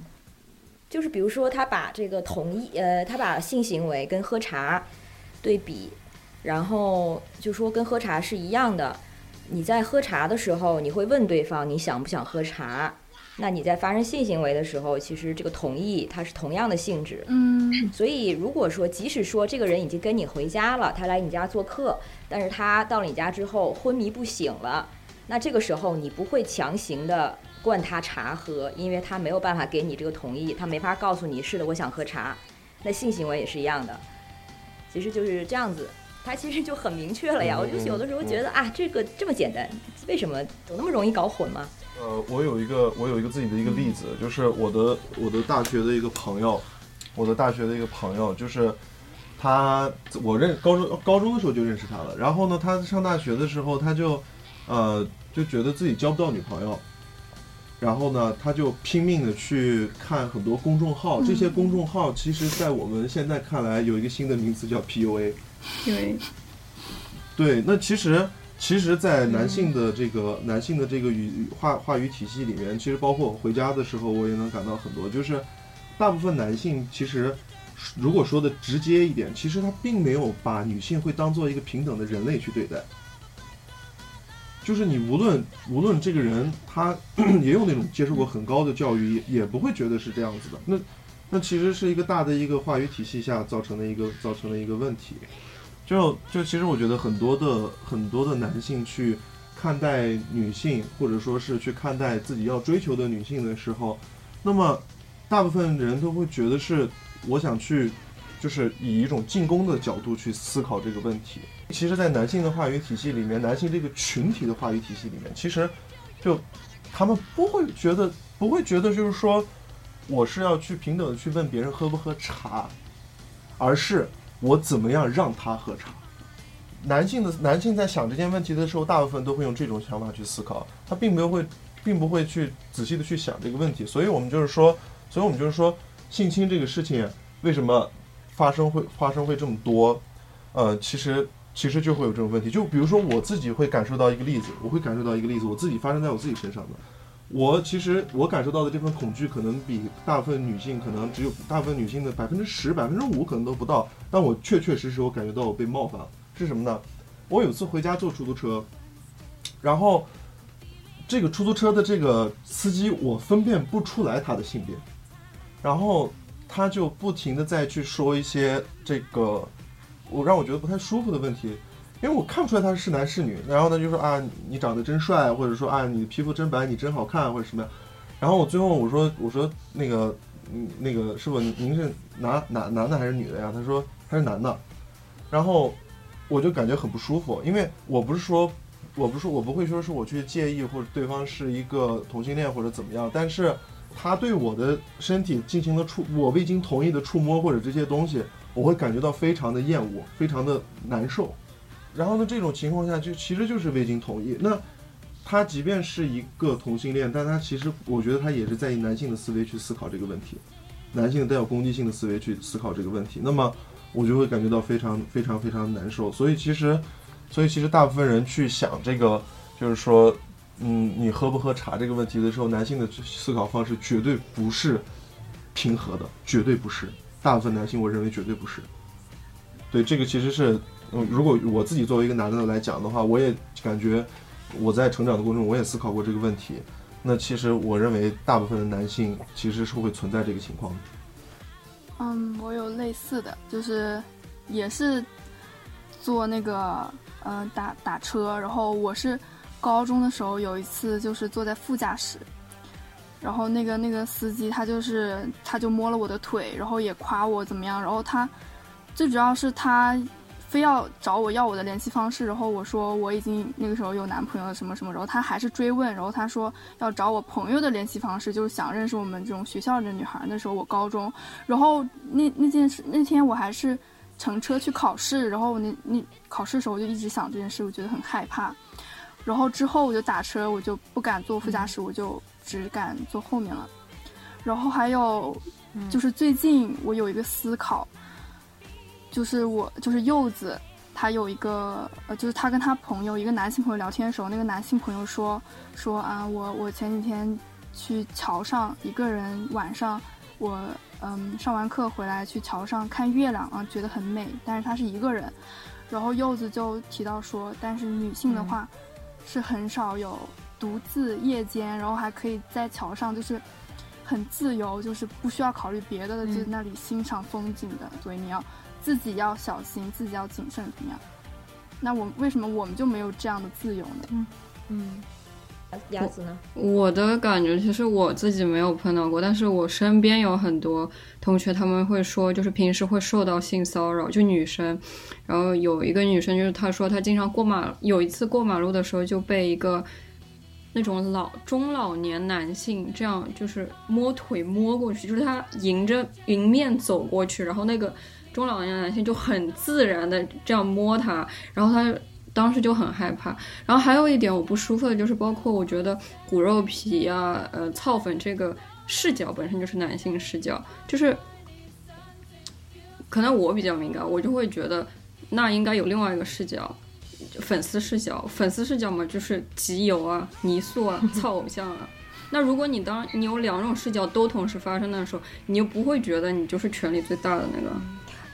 就是比如说他把这个同意，呃，他把性行为跟喝茶对比，然后就说跟喝茶是一样的。你在喝茶的时候，你会问对方你想不想喝茶。那你在发生性行为的时候，其实这个同意它是同样的性质。嗯，所以如果说即使说这个人已经跟你回家了，他来你家做客，但是他到了你家之后昏迷不醒了，那这个时候你不会强行的灌他茶喝，因为他没有办法给你这个同意，他没法告诉你是的，我想喝茶。那性行为也是一样的，其实就是这样子，他其实就很明确了呀。我就有的时候觉得啊，这个这么简单，为什么有那么容易搞混吗？呃，我有一个，我有一个自己的一个例子，就是我的我的大学的一个朋友，我的大学的一个朋友，就是他，我认高中高中的时候就认识他了。然后呢，他上大学的时候，他就呃就觉得自己交不到女朋友，然后呢，他就拼命的去看很多公众号。这些公众号其实，在我们现在看来，有一个新的名词叫 PUA。对，对，那其实。其实，在男性的这个男性的这个语话话语体系里面，其实包括我回家的时候，我也能感到很多，就是大部分男性其实，如果说的直接一点，其实他并没有把女性会当做一个平等的人类去对待。就是你无论无论这个人他 也有那种接受过很高的教育，也不会觉得是这样子的。那那其实是一个大的一个话语体系下造成的一个造成的一个问题。就就其实我觉得很多的很多的男性去看待女性，或者说是去看待自己要追求的女性的时候，那么大部分人都会觉得是我想去，就是以一种进攻的角度去思考这个问题。其实，在男性的话语体系里面，男性这个群体的话语体系里面，其实就他们不会觉得不会觉得就是说我是要去平等的去问别人喝不喝茶，而是。我怎么样让他喝茶？男性的男性在想这件问题的时候，大部分都会用这种想法去思考，他并没有会，并不会去仔细的去想这个问题。所以我们就是说，所以我们就是说，性侵这个事情为什么发生会发生会这么多？呃，其实其实就会有这种问题。就比如说我自己会感受到一个例子，我会感受到一个例子，我自己发生在我自己身上的。我其实我感受到的这份恐惧，可能比大部分女性可能只有大部分女性的百分之十、百分之五可能都不到。但我确确实实我感觉到我被冒犯了，是什么呢？我有次回家坐出租车，然后这个出租车的这个司机我分辨不出来他的性别，然后他就不停的再去说一些这个我让我觉得不太舒服的问题。因为我看不出来他是男是女，然后呢就说啊你长得真帅，或者说啊你皮肤真白，你真好看，或者什么样。然后我最后我说我说那个嗯那个师傅您是男男男的还是女的呀？他说他是男的。然后我就感觉很不舒服，因为我不是说我不是我不会说是我去介意或者对方是一个同性恋或者怎么样，但是他对我的身体进行了触我未经同意的触摸或者这些东西，我会感觉到非常的厌恶，非常的难受。然后呢？这种情况下就其实就是未经同意。那他即便是一个同性恋，但他其实我觉得他也是在以男性的思维去思考这个问题，男性带有攻击性的思维去思考这个问题。那么我就会感觉到非常非常非常难受。所以其实，所以其实大部分人去想这个，就是说，嗯，你喝不喝茶这个问题的时候，男性的思考方式绝对不是平和的，绝对不是。大部分男性我认为绝对不是。对，这个其实是。嗯，如果我自己作为一个男的来讲的话，我也感觉我在成长的过程中，我也思考过这个问题。那其实我认为大部分的男性其实是会存在这个情况。嗯，我有类似的，就是也是坐那个嗯，打打车，然后我是高中的时候有一次就是坐在副驾驶，然后那个那个司机他就是他就摸了我的腿，然后也夸我怎么样，然后他最主要是他非要找我要我的联系方式，然后我说我已经那个时候有男朋友了什么什么，然后他还是追问，然后他说要找我朋友的联系方式，就是想认识我们这种学校的女孩。那时候我高中，然后那那件事那天我还是。乘车去考试，然后那那考试的时候我就一直想这件事，我觉得很害怕。然后之后我就打车，我就不敢坐副驾驶，我就只敢坐后面了。然后还有就是最近我有一个思考，就是我就是柚子，他有一个呃，就是他跟他朋友一个男性朋友聊天的时候，那个男性朋友说说啊，我我前几天去桥上一个人晚上我。嗯，上完课回来去桥上看月亮啊，觉得很美。但是他是一个人，然后柚子就提到说，但是女性的话是很少有独自夜间，然后还可以在桥上就是很自由，就是不需要考虑别的的，就那里欣赏风景的。所以你要自己要小心，自己要谨慎，怎么样？那我为什么我们就没有这样的自由呢？嗯嗯。鸭子呢？我的感觉其实我自己没有碰到过，但是我身边有很多同学，他们会说，就是平时会受到性骚扰，就女生。然后有一个女生，就是她说她经常过马，有一次过马路的时候就被一个那种老中老年男性这样就是摸腿摸过去，就是他迎着迎面走过去，然后那个中老年男性就很自然的这样摸他，然后他。当时就很害怕，然后还有一点我不舒服的就是，包括我觉得骨肉皮呀、呃操粉这个视角本身就是男性视角，就是可能我比较敏感，我就会觉得那应该有另外一个视角，粉丝视角，粉丝视角嘛，就是集邮啊、泥塑啊、操偶像啊。那如果你当你有两种视角都同时发生的时候，你又不会觉得你就是权力最大的那个。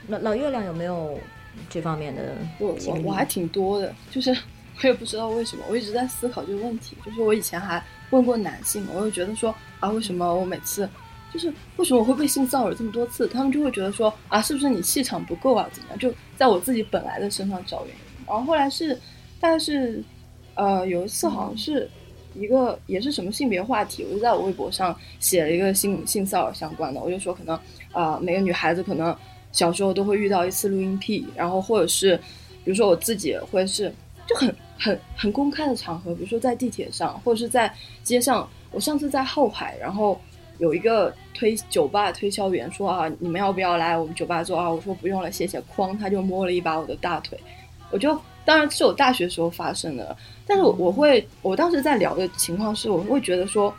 老老月亮有没有？这方面的，我我我还挺多的，就是我也不知道为什么，我一直在思考这个问题。就是我以前还问过男性，我就觉得说啊，为什么我每次就是为什么我会被性骚扰这么多次？他们就会觉得说啊，是不是你气场不够啊？怎么样？就在我自己本来的身上找原因。然后后来是大概是呃有一次好像是一个也是什么性别话题，我就在我微博上写了一个性性骚扰相关的，我就说可能啊每个女孩子可能。小时候都会遇到一次录音癖，然后或者是，比如说我自己会是就很很很公开的场合，比如说在地铁上或者是在街上。我上次在后海，然后有一个推酒吧推销员说啊，你们要不要来我们酒吧坐啊？我说不用了，谢谢。哐，他就摸了一把我的大腿。我就当然是我大学时候发生的，但是我我会我当时在聊的情况是，我会觉得说，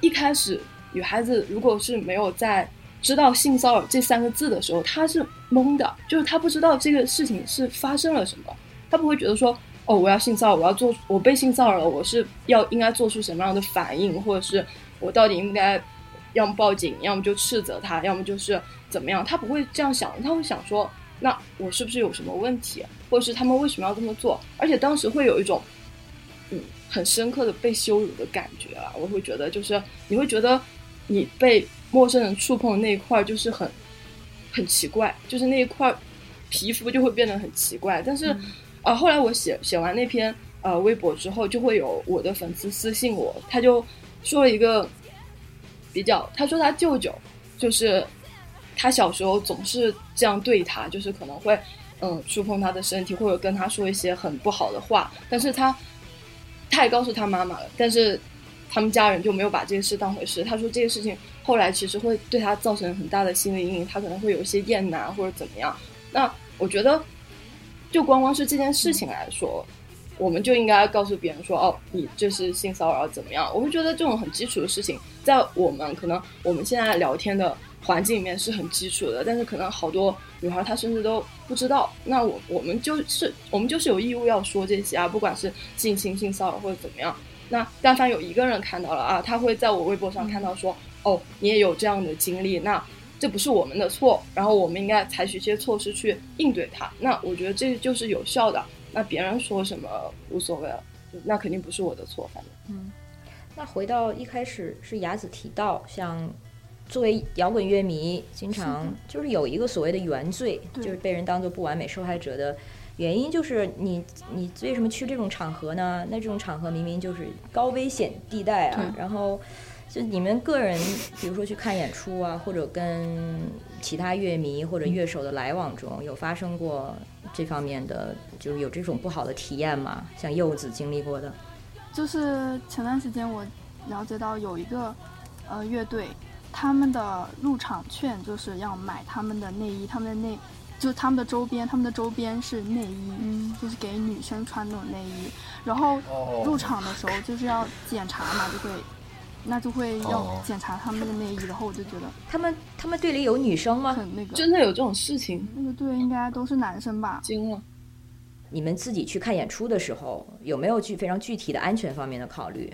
一开始女孩子如果是没有在。知道性骚扰这三个字的时候，他是懵的，就是他不知道这个事情是发生了什么，他不会觉得说，哦，我要性骚扰，我要做，我被性骚扰了，我是要应该做出什么样的反应，或者是我到底应该要么报警，要么就斥责他，要么就是怎么样，他不会这样想，他会想说，那我是不是有什么问题，或者是他们为什么要这么做？而且当时会有一种，嗯，很深刻的被羞辱的感觉啊，我会觉得就是你会觉得你被。陌生人触碰的那一块就是很很奇怪，就是那一块皮肤就会变得很奇怪。但是，呃，后来我写写完那篇呃微博之后，就会有我的粉丝私信我，他就说了一个比较，他说他舅舅就是他小时候总是这样对他，就是可能会嗯触碰他的身体，或者跟他说一些很不好的话。但是他他也告诉他妈妈了，但是他们家人就没有把这件事当回事。他说这件事情。后来其实会对他造成很大的心理阴影，他可能会有一些厌男或者怎么样。那我觉得，就光光是这件事情来说，我们就应该告诉别人说：“哦，你这是性骚扰怎么样？”我会觉得这种很基础的事情，在我们可能我们现在聊天的环境里面是很基础的，但是可能好多女孩她甚至都不知道。那我我们就是我们就是有义务要说这些啊，不管是性侵、性骚扰或者怎么样。那但凡有一个人看到了啊，他会在我微博上看到说。哦，你也有这样的经历，那这不是我们的错，然后我们应该采取一些措施去应对它。那我觉得这就是有效的。那别人说什么无所谓了，那肯定不是我的错，反正。嗯，那回到一开始是雅子提到，像作为摇滚乐迷，经常就是有一个所谓的原罪，就是被人当做不完美受害者的原因就是你你为什么去这种场合呢？那这种场合明明就是高危险地带啊。然后就你们个人，比如说去看演出啊，或者跟其他乐迷或者乐手的来往中，有发生过这方面的，就是有这种不好的体验吗？像柚子经历过的。就是前段时间我了解到有一个呃乐队，他们的入场券就是要买他们的内衣，他们的内就他们的周边，他们的周边是内衣，嗯，就是给女生穿那种内衣。然后哦入场的时候就是要检查嘛，就会那就会要哦检查他们的内衣，然后我就觉得他们他们队里有女生吗？很那个。真的有这种事情，那个队应该都是男生吧？惊了。你们自己去看演出的时候，有没有具非常具体的安全方面的考虑？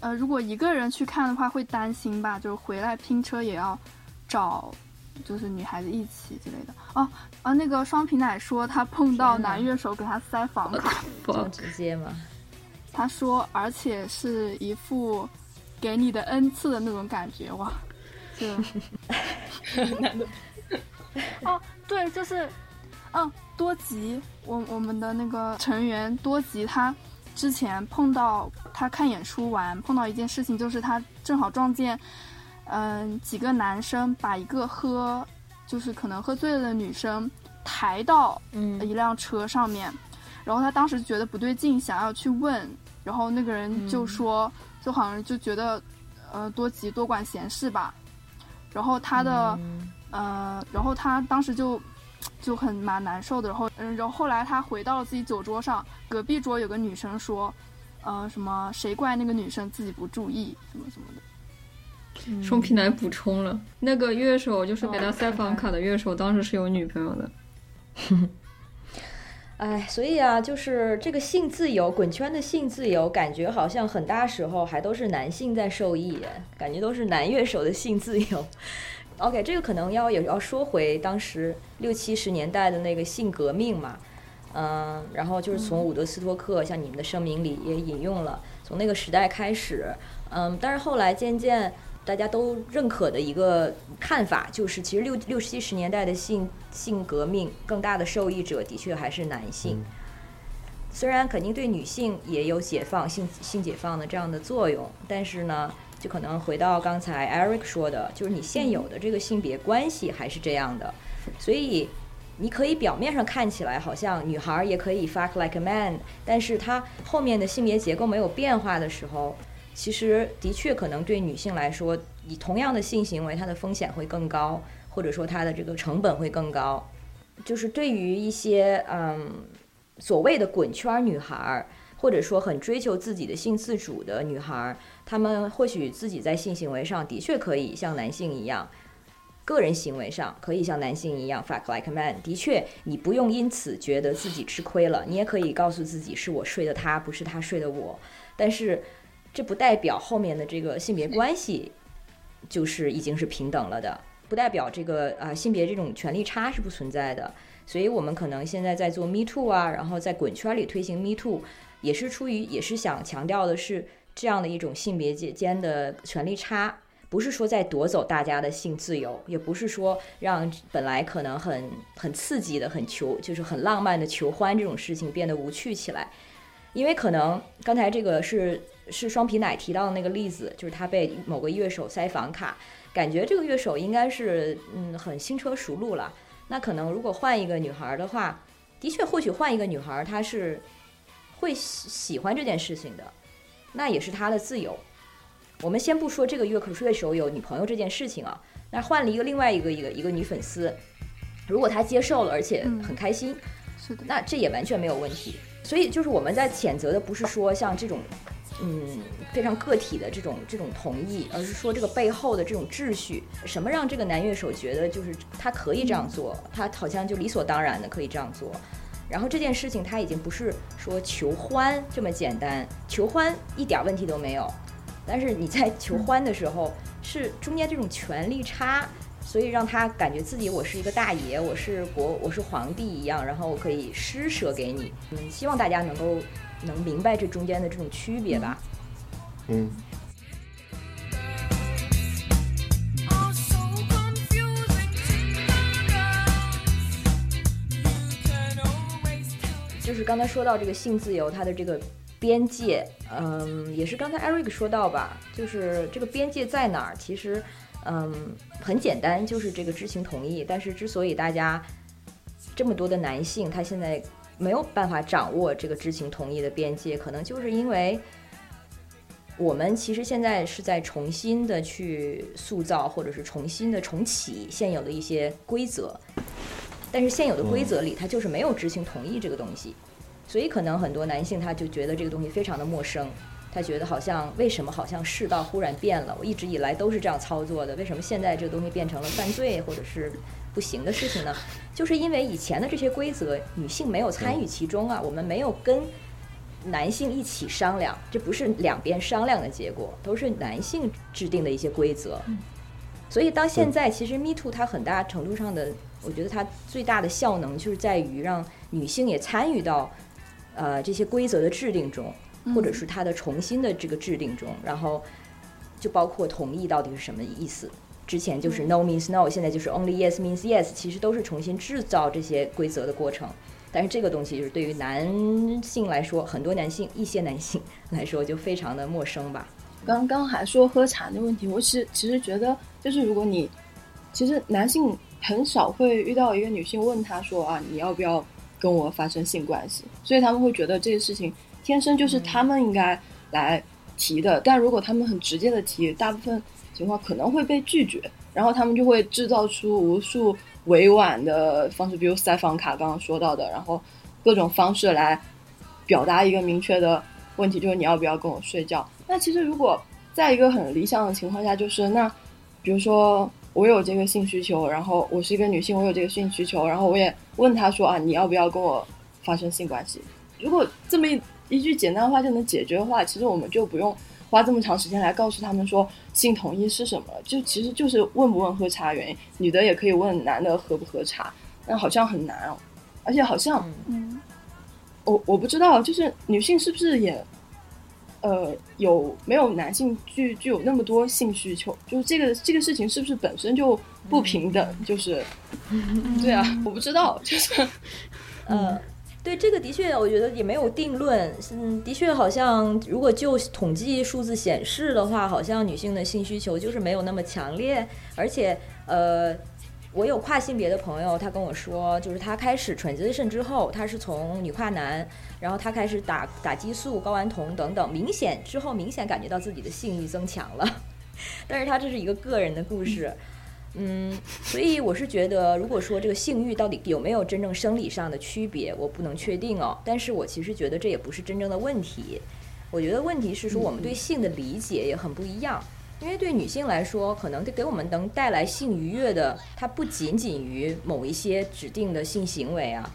呃，如果一个人去看的话，会担心吧，就是回来拼车也要找，就是女孩子一起之类的。哦啊，那个双皮奶说他碰到男乐手给他塞房卡，这么直接吗？他说而且是一副给你的恩赐的那种感觉哇，这 哦对，就是嗯多吉，我我们的那个成员多吉他。之前碰到他看演出完，碰到一件事情，就是他正好撞见，嗯，几个男生把一个喝，就是可能喝醉了的女生抬到嗯。一辆车上面，然后他当时觉得不对劲，想要去问，然后那个人就说，就好像就觉得，呃，多急多管闲事吧，然后他的，嗯。呃，然后他当时就就很蛮难受的，然后嗯，然后后来他回到了自己酒桌上，隔壁桌有个女生说，呃，什么谁怪那个女生自己不注意，什么什么的。双皮奶补充了，那个乐手就是给他塞房卡的乐手，当时是有女朋友的。哎，所以啊，就是这个性自由，滚圈的性自由，感觉好像很大时候还都是男性在受益，感觉都是男乐手的性自由。OK，这个可能要也要说回当时六七十年代的那个性革命嘛，嗯，然后就是从伍德斯托克，像你们的声明里也引用了，从那个时代开始，嗯，但是后来渐渐大家都认可的一个看法，就是其实六六七十年代的性性革命更大的受益者的确还是男性。虽然肯定对女性也有解放性性解放的这样的作用，但是呢，就可能回到刚才 Eric 说的，就是你现有的这个性别关系还是这样的，所以你可以表面上看起来好像女孩也可以 fuck like a man，但是她后面的性别结构没有变化的时候，其实的确可能对女性来说，以同样的性行为，它的风险会更高，或者说它的这个成本会更高。就是对于一些嗯所谓的滚圈女孩儿，或者说很追求自己的性自主的女孩儿，她们或许自己在性行为上的确可以像男性一样。个人行为上可以像男性一样 fuck like a man，的确，你不用因此觉得自己吃亏了，你也可以告诉自己是我睡的他，不是他睡的我。但是，这不代表后面的这个性别关系就是已经是平等了的，不代表这个啊、呃性别这种权利差是不存在的。所以我们可能现在在做 Me Too 啊，然后在滚圈里推行 Me Too，也是出于也是想强调的是这样的一种性别间间的权利差。不是说在夺走大家的性自由，也不是说让本来可能很很刺激的、很求就是很浪漫的求欢这种事情变得无趣起来。因为可能刚才这个是是双皮奶提到的那个例子，就是他被某个乐手塞房卡，感觉这个乐手应该是嗯很轻车熟路了。那可能如果换一个女孩的话，的确或许换一个女孩，她是会喜喜欢这件事情的，那也是她的自由。我们先不说这个乐乐手有女朋友这件事情啊，那换了一个另外一个一个一个女粉丝，如果她接受了，而且嗯很开心，是的，那这也完全没有问题。所以就是我们在谴责的不是说像这种，嗯，非常个体的这种这种同意，而是说这个背后的这种秩序，什么让这个男乐手觉得就是他可以这样做，他好像就理所当然的可以这样做。然后这件事情他已经不是说求欢这么简单，求欢一点问题都没有，但是你在求欢的时候，是中间这种权力差，所以让他感觉自己我是一个大爷，我是国，我是皇帝一样，然后我可以施舍给你。嗯，希望大家能够能明白这中间的这种区别吧。嗯，Oh, 就是刚才说到这个性自由，它的这个边界，嗯，也是刚才 Eric 说到吧，就是这个边界在哪儿？其实，嗯，很简单，就是这个知情同意。但是之所以大家这么多的男性，他现在没有办法掌握这个知情同意的边界，可能就是因为我们其实现在是在重新的去塑造，或者是重新的重启现有的一些规则。但是现有的规则里，它就是没有知情同意这个东西，所以可能很多男性他就觉得这个东西非常的陌生，他觉得好像为什么好像世道忽然变了，我一直以来都是这样操作的，为什么现在这个东西变成了犯罪或者是不行的事情呢？就是因为以前的这些规则，女性没有参与其中啊，我们没有跟男性一起商量，这不是两边商量的结果，都是男性制定的一些规则。所以到现在，其实 Me Too 它很大程度上的，我觉得它最大的效能就是在于让女性也参与到呃这些规则的制定中，或者是它的重新的这个制定中，然后就包括同意到底是什么意思。之前就是 no means no，现在就是 only yes means yes，其实都是重新制造这些规则的过程。但是这个东西就是对于男性来说，很多男性、一些男性来说就非常的陌生吧。刚刚还说喝茶的问题，我其实其实觉得，就是如果你其实男性很少会遇到一个女性问他说啊，你要不要跟我发生性关系？所以他们会觉得这个事情天生就是他们应该来提的。但如果他们很直接的提，大部分情况可能会被拒绝，然后他们就会制造出无数委婉的方式，比如塞房卡刚刚说到的，然后各种方式来表达一个明确的问题，就是你要不要跟我睡觉？那其实如果在一个很理想的情况下，就是那比如说我有这个性需求，然后我是一个女性，我有这个性需求，然后我也问他说啊，你要不要跟我发生性关系？如果这么一一句简单的话就能解决的话，其实我们就不用花这么长时间来告诉他们说性同意是什么，就其实就是问不问喝茶原因，女的也可以问男的喝不喝茶，那好像很难哦，而且好像嗯，我我不知道，就是女性是不是也，呃，有没有男性具具有那么多性需求？就是这个这个事情是不是本身就不平等？就是，对啊，我不知道，就是，呃，对这个的确，我觉得也没有定论。嗯，的确好像如果就统计数字显示的话，好像女性的性需求就是没有那么强烈，而且呃。我有跨性别的朋友，他跟我说，就是他开始 transition 之后，他是从女跨男，然后他开始打打激素、睾丸酮等等，明显之后明显感觉到自己的性欲增强了，但是他这是一个个人的故事，嗯，所以我是觉得，如果说这个性欲到底有没有真正生理上的区别，我不能确定哦。但是我其实觉得这也不是真正的问题。我觉得问题是说我们对性的理解也很不一样。因为对女性来说，可能给我们能带来性愉悦的，它不仅仅于某一些指定的性行为啊。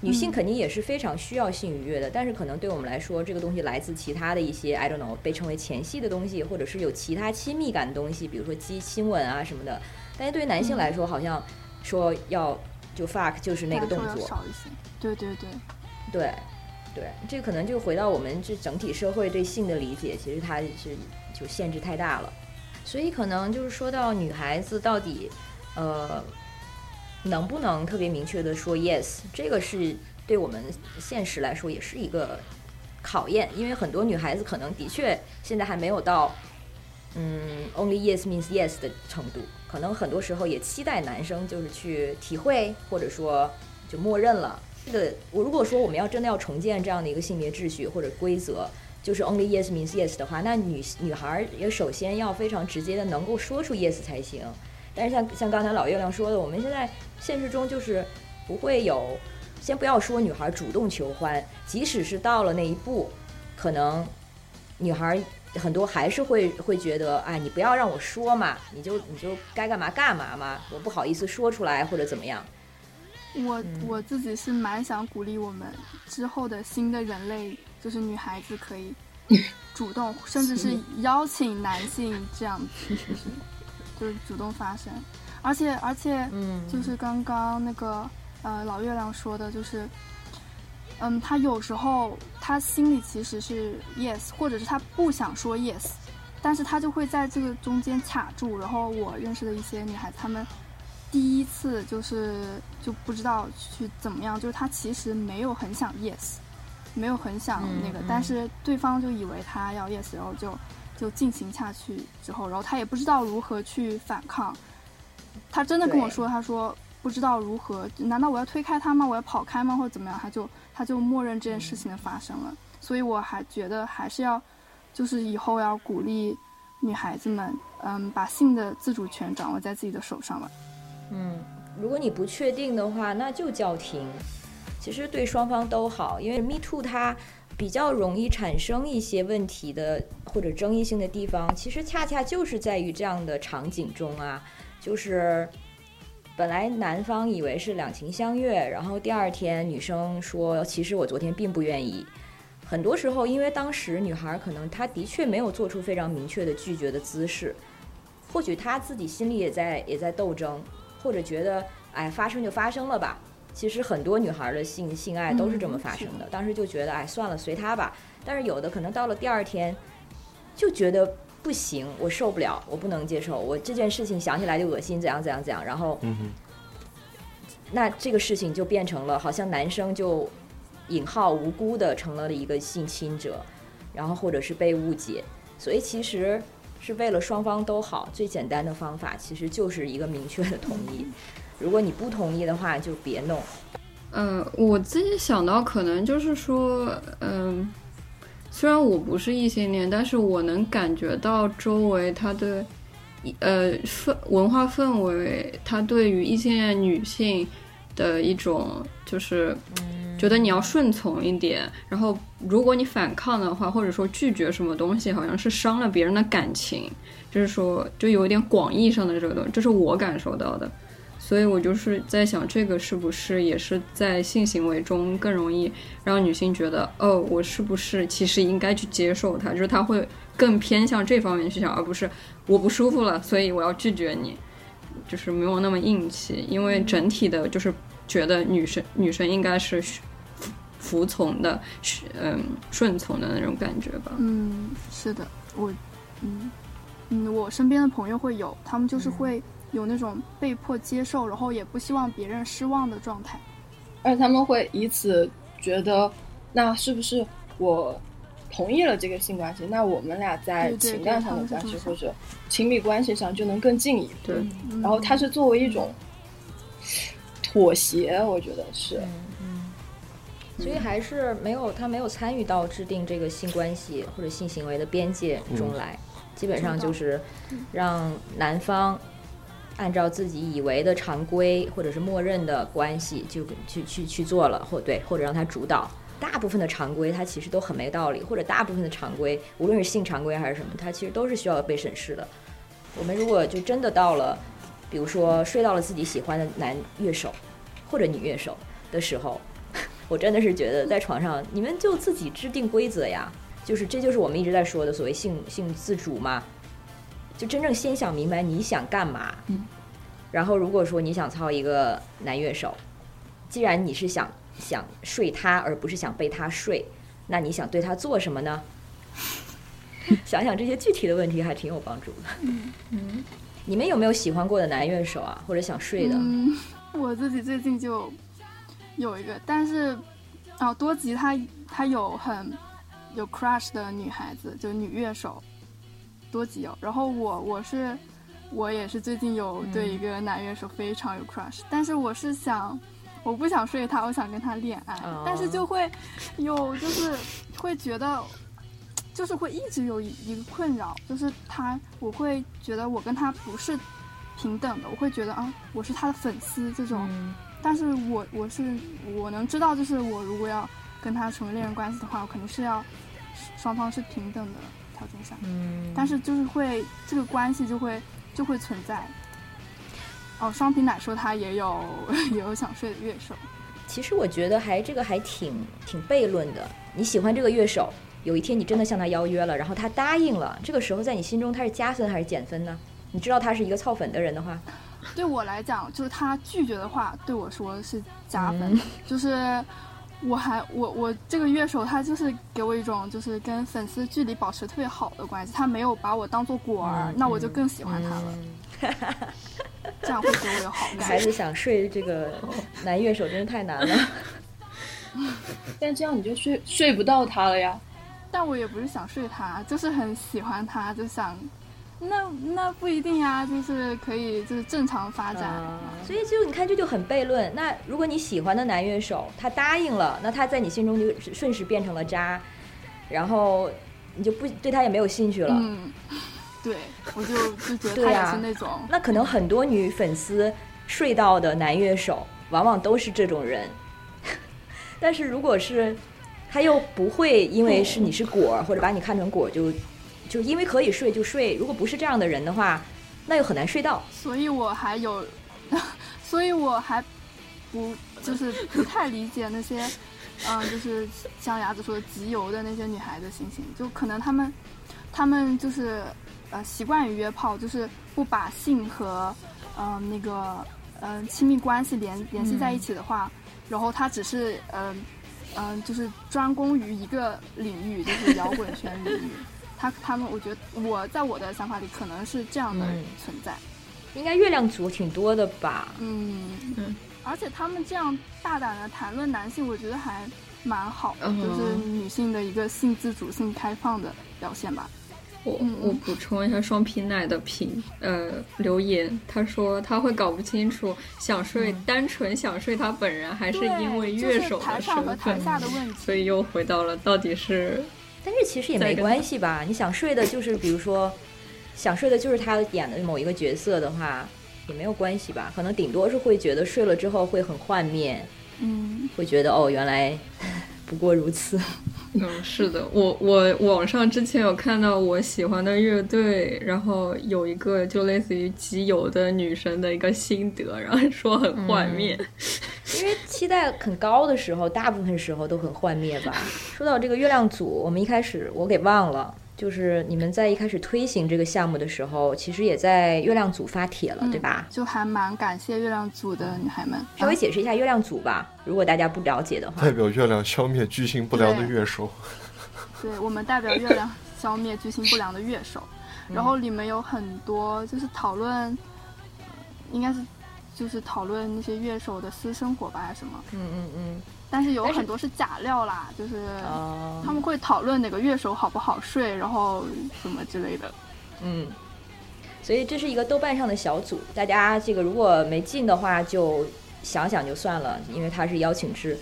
女性肯定也是非常需要性愉悦的，但是可能对我们来说，这个东西来自其他的一些 I don't know 被称为前戏的东西，或者是有其他亲密感的东西，比如说亲亲吻啊什么的。但是对于男性来说，好像说要就 fuck 就是那个动作，少一些。对对对，对，对，这可能就回到我们这整体社会对性的理解，其实它是就限制太大了，所以可能就是说到女孩子到底，呃，能不能特别明确的说 yes，这个是对我们现实来说也是一个考验，因为很多女孩子可能的确现在还没有到，嗯，only yes means yes 的程度，可能很多时候也期待男生就是去体会，或者说就默认了。这个，我如果说我们要真的要重建这样的一个性别秩序或者规则，就是 only yes means yes 的话，那女女孩也首先要非常直接的能够说出 yes 才行。但是像像刚才老月亮说的，我们现在现实中就是不会有，先不要说女孩主动求欢，即使是到了那一步，可能女孩很多还是会会觉得，哎，你不要让我说嘛，你就你就该干嘛干嘛嘛，我不好意思说出来或者怎么样。我我自己是蛮想鼓励我们之后的新的人类，就是女孩子可以主动，甚至是邀请男性这样子，就 是就是主动发声，而且而且嗯。就是刚刚那个呃老月亮说的，就是嗯，他有时候他心里其实是 yes，或者是他不想说 yes，但是他就会在这个中间卡住。然后我认识的一些女孩子，她们第一次就是就不知道去怎么样，就是他其实没有很想 yes，没有很想那个，嗯嗯但是对方就以为他要 yes，然后就就进行下去之后，然后他也不知道如何去反抗。他真的跟我说，他说不知道如何，难道我要推开他吗？我要跑开吗？或者怎么样？他就他就默认这件事情的发生了。所以我还觉得还是要，就是以后要鼓励女孩子们，嗯，把性的自主权掌握在自己的手上吧。嗯，如果你不确定的话，那就叫停。其实对双方都好，因为 Me Too 它比较容易产生一些问题的或者争议性的地方，其实恰恰就是在于这样的场景中啊，就是本来男方以为是两情相悦，然后第二天女生说，其实我昨天并不愿意。很多时候，因为当时女孩可能她的确没有做出非常明确的拒绝的姿势，或许她自己心里也在也在斗争，或者觉得哎发生就发生了吧。其实很多女孩的性性爱都是这么发生的，当时就觉得哎算了随她吧。但是有的可能到了第二天，就觉得不行，我受不了，我不能接受，我这件事情想起来就恶心，怎样怎样怎样，然后嗯，那这个事情就变成了好像男生就引号无辜的成了一个性侵者，然后或者是被误解，所以其实是为了双方都好，最简单的方法其实就是一个明确的同意。如果你不同意的话，就别弄。嗯，我自己想到可能就是说，嗯，虽然我不是异性恋，但是我能感觉到周围他的呃氛文化氛围，他对于异性恋女性的一种就是觉得你要顺从一点，然后如果你反抗的话，或者说拒绝什么东西，好像是伤了别人的感情，就是说就有一点广义上的这个东西，这是我感受到的。所以我就是在想，这个是不是也是在性行为中更容易让女性觉得，哦，我是不是其实应该去接受它？就是她会更偏向这方面去想，而不是我不舒服了，所以我要拒绝你，就是没有那么硬气。因为整体的，就是觉得女生女生应该是服服从的，是嗯顺从的那种感觉吧。嗯，是的，我，嗯嗯，我身边的朋友会有，他们就是会有那种被迫接受，然后也不希望别人失望的状态。而且他们会以此觉得，那是不是我同意了这个性关系，那我们俩在情感上的关系或者亲密关系上就能更进一步。然后他是作为一种妥协，我觉得是。所以还是没有他没有参与到制定这个性关系或者性行为的边界中来，基本上就是让男方按照自己以为的常规或者是默认的关系就去去去做了，或对或者让他主导。大部分的常规它其实都很没道理，或者大部分的常规，无论是性常规还是什么，它其实都是需要被审视的。我们如果就真的到了，比如说睡到了自己喜欢的男乐手或者女乐手的时候，我真的是觉得在床上你们就自己制定规则呀，就是这就是我们一直在说的所谓性性自主嘛，就真正先想明白你想干嘛。嗯。然后如果说你想操一个男乐手，既然你是想想睡他而不是想被他睡，那你想对他做什么呢？想想这些具体的问题还挺有帮助的。嗯，你们有没有喜欢过的男乐手啊，或者想睡的？嗯，我自己最近就有一个，但是哦，多吉他他有很有 crush 的女孩子，就女乐手，多吉有。然后我我是我也是最近有对一个男乐手非常有 crush，、但是我是想。我不想睡他，我想跟他恋爱，哦但是就会有就是会觉得，就是会一直有一一个困扰，就是他我会觉得我跟他不是平等的，我会觉得啊，我是他的粉丝这种，嗯但是我我是我能知道，就是我如果要跟他成为恋人关系的话，我肯定是要双方是平等的条件下，嗯，但是就是会这个关系就会就会存在。哦，双皮奶说他也有 也有想睡的乐手，其实我觉得还这个还挺挺悖论的。你喜欢这个乐手，有一天你真的向他邀约了，然后他答应了，这个时候在你心中他是加分还是减分呢？你知道他是一个操粉的人的话，对我来讲，就是他拒绝的话，对我说是加分。嗯就是我还我我这个乐手，他就是给我一种就是跟粉丝距离保持特别好的关系，他没有把我当做果儿，嗯那我就更喜欢他了。嗯这样会对我有好女感。孩子想睡这个男乐手真是太难了。但这样你就睡睡不到他了呀。但我也不是想睡他，就是很喜欢他，就想，那那不一定呀，就是可以就是正常发展。啊，所以就你看这就很悖论。那如果你喜欢的男乐手他答应了，那他在你心中就瞬时变成了渣，然后你就不对他也没有兴趣了。嗯，对，我就就觉得对呀他也是那种，那可能很多女粉丝睡到的男乐手，往往都是这种人。但是如果是他又不会因为是你是果儿，或者把你看成果儿就因为可以睡就睡。如果不是这样的人的话，那又很难睡到。所以我还有，所以我还不就是不太理解那些，嗯，就是像雅子说的集邮的那些女孩子心情，就可能她们，她们就是呃习惯于约炮，就是不把性和嗯、呃那个嗯、呃亲密关系联联系在一起的话，然后她只是嗯嗯、就是专攻于一个领域，就是摇滚圈领域。他他们，我觉得我在我的想法里可能是这样的嗯存在。应该月亮族挺多的吧？嗯嗯，而且他们这样大胆的谈论男性，我觉得还蛮好的，嗯就是女性的一个性自主、性开放的表现吧。我嗯我补充一下双皮奶的评呃留言，他说他会搞不清楚想睡、单纯想睡他本人，还是因为乐手就是台的上和台身份，下的问题。所以又回到了到底是但是其实也没关系吧？你想睡的就是，比如说想睡的就是他演的某一个角色的话，也没有关系吧？可能顶多是会觉得睡了之后会很幻灭，嗯，会觉得哦，原来不过如此。嗯，是的，我我网上之前有看到我喜欢的乐队，然后有一个就类似于基友的女生的一个心得，然后说很幻灭。因为期待很高的时候，大部分时候都很幻灭吧。说到这个月亮组，我们一开始我给忘了，就是你们在一开始推行这个项目的时候，其实也在月亮组发帖了，对吧？就还蛮感谢月亮组的女孩们。稍微啊解释一下月亮组吧，如果大家不了解的话代。表月亮消灭居心不良的乐手。对我们代表月亮消灭居心不良的乐手，然后里面有很多就是讨论，应该是就是讨论那些乐手的私生活吧，还是什么？嗯嗯嗯。但是有很多是假料啦，就是哦他们会讨论哪个乐手好不好睡，然后什么之类的。嗯，所以这是一个豆瓣上的小组，大家这个如果没进的话，就想想就算了，因为它是邀请制，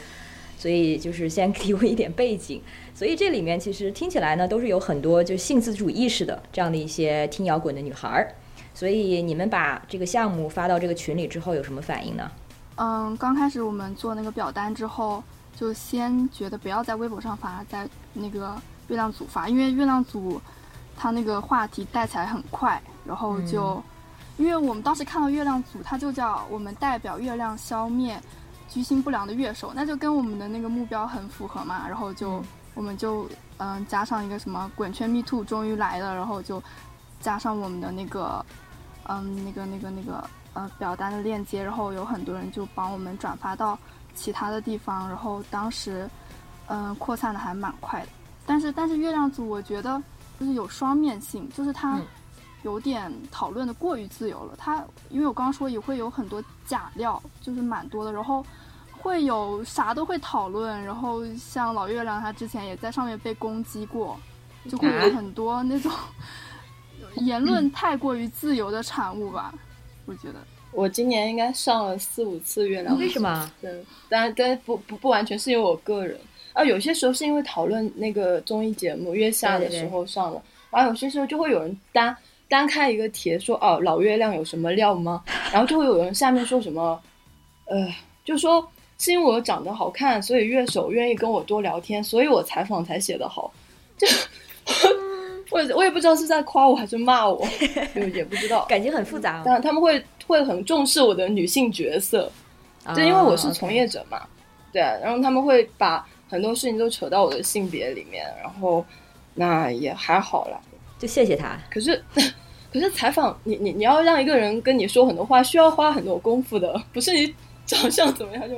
所以就是先给我一点背景。所以这里面其实听起来呢，都是有很多就性自主意识的这样的一些听摇滚的女孩儿。所以你们把这个项目发到这个群里之后，有什么反应呢？嗯，刚开始我们做那个表单之后，就先觉得不要在微博上发，在那个月亮组发，因为月亮组它那个话题带起来很快，然后就，因为我们当时看到月亮组，它就叫我们代表月亮消灭居心不良的乐手，那就跟我们的那个目标很符合嘛，然后就、我们就嗯加上一个什么滚圈 Me Too 终于来了，然后就加上我们的那个嗯那个那个那个呃表单的链接，然后有很多人就帮我们转发到其他的地方，然后当时嗯扩散的还蛮快的，但是但是月亮组我觉得就是有双面性，就是它嗯。有点讨论的过于自由了，它因为我刚刚说也会有很多假料，就是蛮多的，然后。会有啥都会讨论，然后像老月亮他之前也在上面被攻击过，就会有很多那种 言论太过于自由的产物吧，我觉得。我今年应该上了四五次月亮，为什？么？对，当然，但不不不完全是因为我个人，啊，有些时候是因为讨论那个综艺节目月下的时候上了，然后有些时候就会有人单单开一个帖说哦老月亮有什么料吗？然后就会有人下面说什么，呃，就说是因为我长得好看，所以乐手愿意跟我多聊天，所以我采访才写得好，就 我我也不知道是在夸我还是骂我，就也不知道。感情很复杂、哦。但他们会会很重视我的女性角色，就因为我是从业者嘛，对，然后他们会把很多事情都扯到我的性别里面，然后那也还好啦。就谢谢他。可是可是采访你你你要让一个人跟你说很多话，需要花很多功夫的，不是你长相怎么样就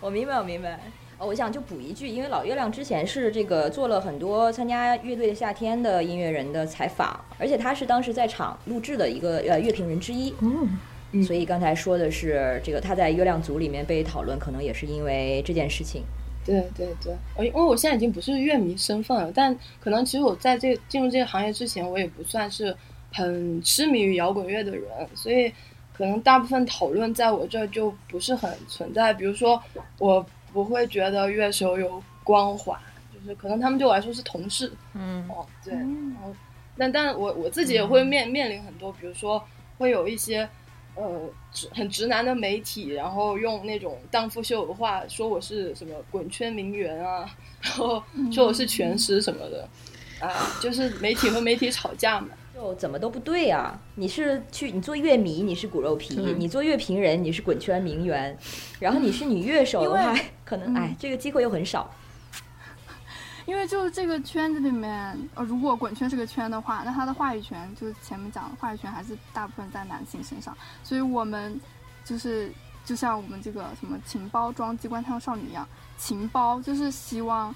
我明白，我明白。哦，我想就补一句，因为老月亮之前是这个做了很多参加乐队的夏天的音乐人的采访，而且他是当时在场录制的一个呃乐评人之一。嗯所以刚才说的是这个他在月亮组里面被讨论，可能也是因为这件事情。对对对，我因为我现在已经不是乐迷身份了，但可能其实我在这进入这个行业之前，我也不算是很痴迷于摇滚乐的人，所以可能大部分讨论在我这儿就不是很存在。比如说，我不会觉得乐手有光环，就是可能他们对我来说是同事，嗯。哦，对，然后，但但我我自己也会面面临很多，比如说会有一些呃直很直男的媒体，然后用那种荡妇羞辱话说我是什么滚圈名媛啊，然后说我是全师什么的，啊、就是媒体和媒体吵架嘛。就怎么都不对啊！你是去你做乐迷，你是骨肉皮；嗯你做乐评人，你是滚圈名媛。然后你是女乐手的话，可能哎，这个机会又很少。因为就是这个圈子里面，呃，如果滚圈是个圈的话，那它的话语权就是前面讲的话语权还是大部分在男性身上，所以我们就是就像我们这个什么情包装机关枪少女一样，情包就是希望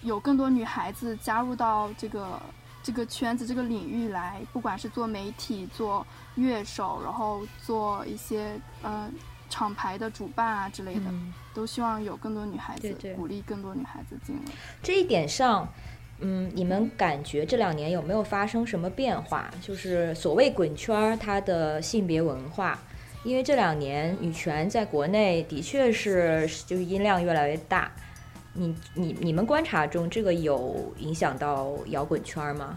有更多女孩子加入到这个这个圈子这个领域来，不管是做媒体、做乐手，然后做一些呃厂牌的主办啊之类的，嗯都希望有更多女孩子，对对鼓励更多女孩子进来。这一点上，嗯，你们感觉这两年有没有发生什么变化？就是所谓滚圈儿它的性别文化，因为这两年女权在国内的确是就是音量越来越大。你你你们观察中这个有影响到摇滚圈儿吗？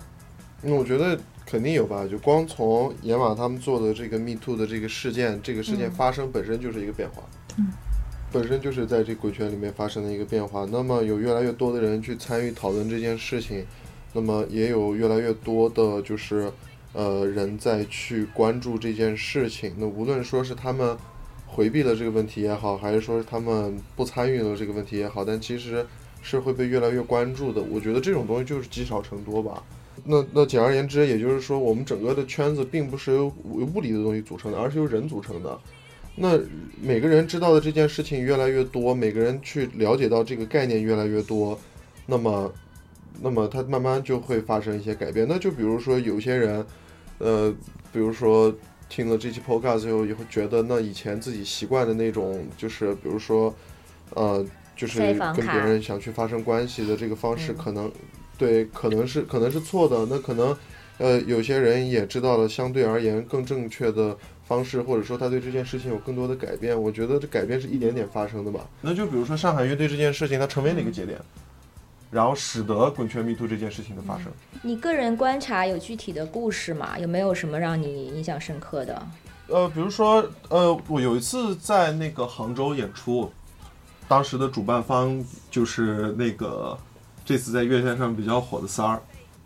那我觉得肯定有吧，就光从野马他们做的这个 Me Too 的这个事件，这个事件嗯发生本身就是一个变化，嗯本身就是在这鬼圈里面发生的一个变化。那么有越来越多的人去参与讨论这件事情，那么也有越来越多的就是呃人在去关注这件事情。那无论说是他们回避了这个问题也好，还是说是他们不参与了这个问题也好，但其实是会被越来越关注的。我觉得这种东西就是积少成多吧。那那简而言之，也就是说，我们整个的圈子并不是由由物理的东西组成的，而是由人组成的。那每个人知道的这件事情越来越多，每个人去了解到这个概念越来越多，那么，那么它慢慢就会发生一些改变。那就比如说有些人，呃，比如说听了这期 podcast 以后，也会觉得那以前自己习惯的那种，就是比如说，呃，就是跟别人想去发生关系的这个方式，嗯可能对，可能是可能是错的。那可能，呃，有些人也知道了相对而言更正确的方式，或者说他对这件事情有更多的改变。我觉得这改变是一点点发生的吧。那就比如说上海乐队这件事情，它成为了一个节点，然后使得滚圈迷途这件事情的发生。你个人观察有具体的故事吗？有没有什么让你印象深刻的？呃，比如说，呃，我有一次在那个杭州演出，当时的主办方就是那个这次在乐线上比较火的三儿，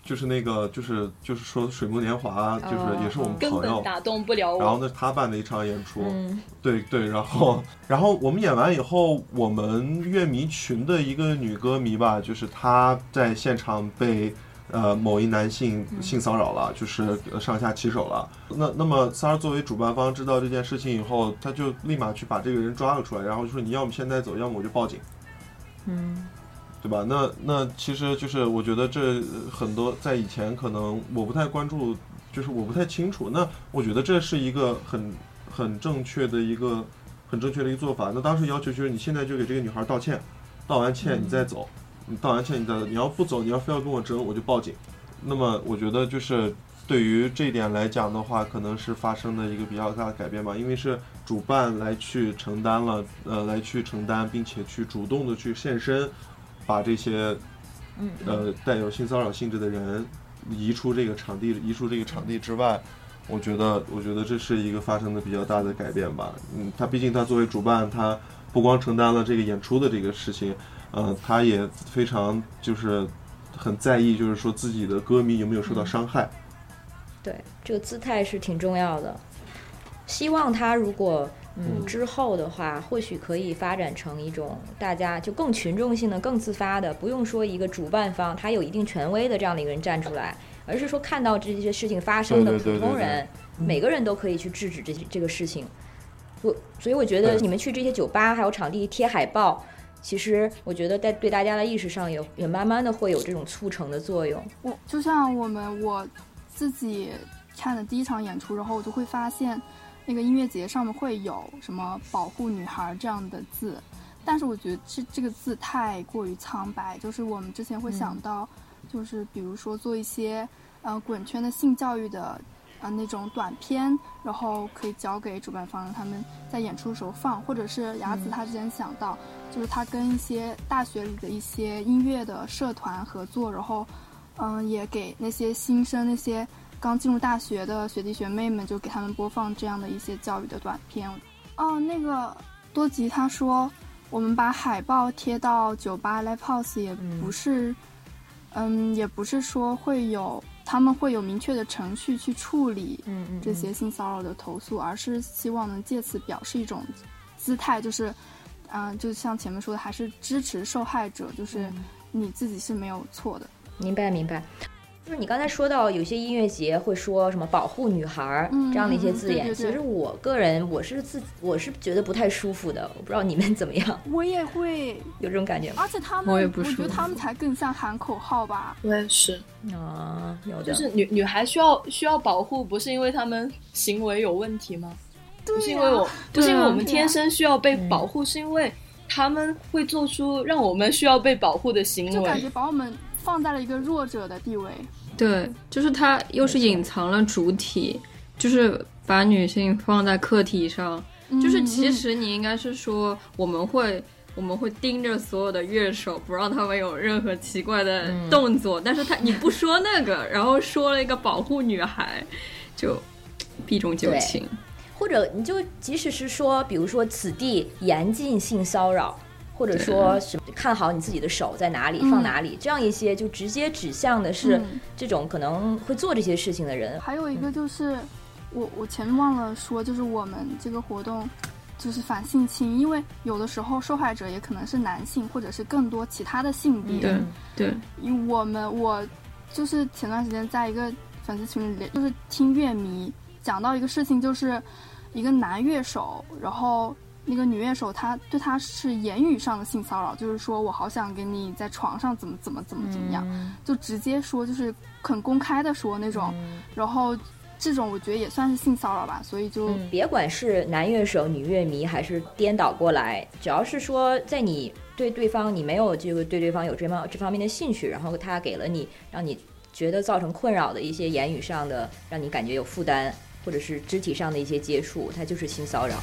就是那个就是就是说水木年华，就是也是我们朋友本，打动不了我。然后呢他办的一场演出，嗯对对，然后然后我们演完以后，我们乐迷群的一个女歌迷吧，就是她在现场被呃某一男性性骚扰了，就是呃上下其手了。那那么三儿作为主办方知道这件事情以后，他就立马去把这个人抓了出来，然后就说你要么现在走，要么我就报警。嗯对吧？那那其实就是我觉得这很多在以前可能我不太关注，就是我不太清楚。那我觉得这是一个很很正确的一个很正确的一个做法。那当时要求就是你现在就给这个女孩道歉，道完歉你再走，你道完歉你再走，你要不走，你要非要跟我争，我就报警。那么我觉得就是对于这一点来讲的话，可能是发生的一个比较大的改变吧，因为是主办来去承担了，呃，来去承担，并且去主动的去现身，把这些嗯呃带有性骚扰性质的人移出这个场地，移出这个场地之外。我觉得，我觉得这是一个发生的比较大的改变吧。嗯，他毕竟他作为主办，他不光承担了这个演出的这个事情，呃，他也非常就是很在意，就是说自己的歌迷有没有受到伤害。对，这个姿态是挺重要的。希望他如果嗯嗯之后的话，或许可以发展成一种大家就更群众性的、更自发的，不用说一个主办方他有一定权威的这样的一个人站出来，而是说看到这些事情发生的对对对对对普通人，每个人都可以去制止这些这个事情。我所以我觉得你们去这些酒吧还有场地贴海报，其实我觉得在对大家的意识上也也慢慢的会有这种促成的作用。我就像我们我自己看的第一场演出，然后我就会发现，那个音乐节上面会有什么“保护女孩”这样的字，但是我觉得这这个字太过于苍白，就是我们之前会想到，就是比如说做一些呃滚圈的性教育的。呃，那种短片，然后可以交给主办方，让他们在演出的时候放，或者是雅子他之前想到，就是他跟一些大学里的一些音乐的社团合作，然后，嗯，也给那些新生、那些刚进入大学的学弟学妹们，就给他们播放这样的一些教育的短片。哦，那个多吉他说，我们把海报贴到酒吧 live house 也不是，嗯，也不是说会有。他们会有明确的程序去处理这些性骚扰的投诉，而是希望能借此表示一种姿态，就是，嗯，就像前面说的，还是支持受害者，就是你自己是没有错的。明白，明白。就是你刚才说到有些音乐节会说什么保护女孩这样的一些字眼，其实我个人我是自我是觉得不太舒服的，我不知道你们怎么样。我也会有这种感觉，而且他们，我也不我觉得他们才更像喊口号吧。我也是啊，有的就是女女孩需要需要保护，不是因为他们行为有问题吗？不是因为我，不是因为我们天生需要被保护，是因为他们会做出让我们需要被保护的行为，就感觉把我们放在了一个弱者的地位。对，就是它又是隐藏了主体，就是把女性放在客体上，就是其实你应该是说我们会我们会盯着所有的乐手，不让他们有任何奇怪的动作，但是他你不说那个，然后说了一个保护女孩，就避重就轻，或者你就即使是说，比如说此地严禁性骚扰。或者说什么看好你自己的手在哪里放哪里，这样一些就直接指向的是这种可能会做这些事情的人。还有一个就是，我我前面忘了说，就是我们这个活动就是反性侵，因为有的时候受害者也可能是男性，或者是更多其他的性别。对对，因为我们我就是前段时间在一个粉丝群里，就是听乐迷讲到一个事情，就是一个男乐手，然后。那个女乐手，她对他是言语上的性骚扰，就是说我好想跟你在床上怎么怎么怎么怎么样，就直接说，就是很公开的说那种。然后这种我觉得也算是性骚扰吧，所以就别管是男乐手、女乐迷，还是颠倒过来，只要是说在你对对方你没有这个对对方有这方这方面的兴趣，然后他给了你让你觉得造成困扰的一些言语上的，让你感觉有负担，或者是肢体上的一些接触，他就是性骚扰。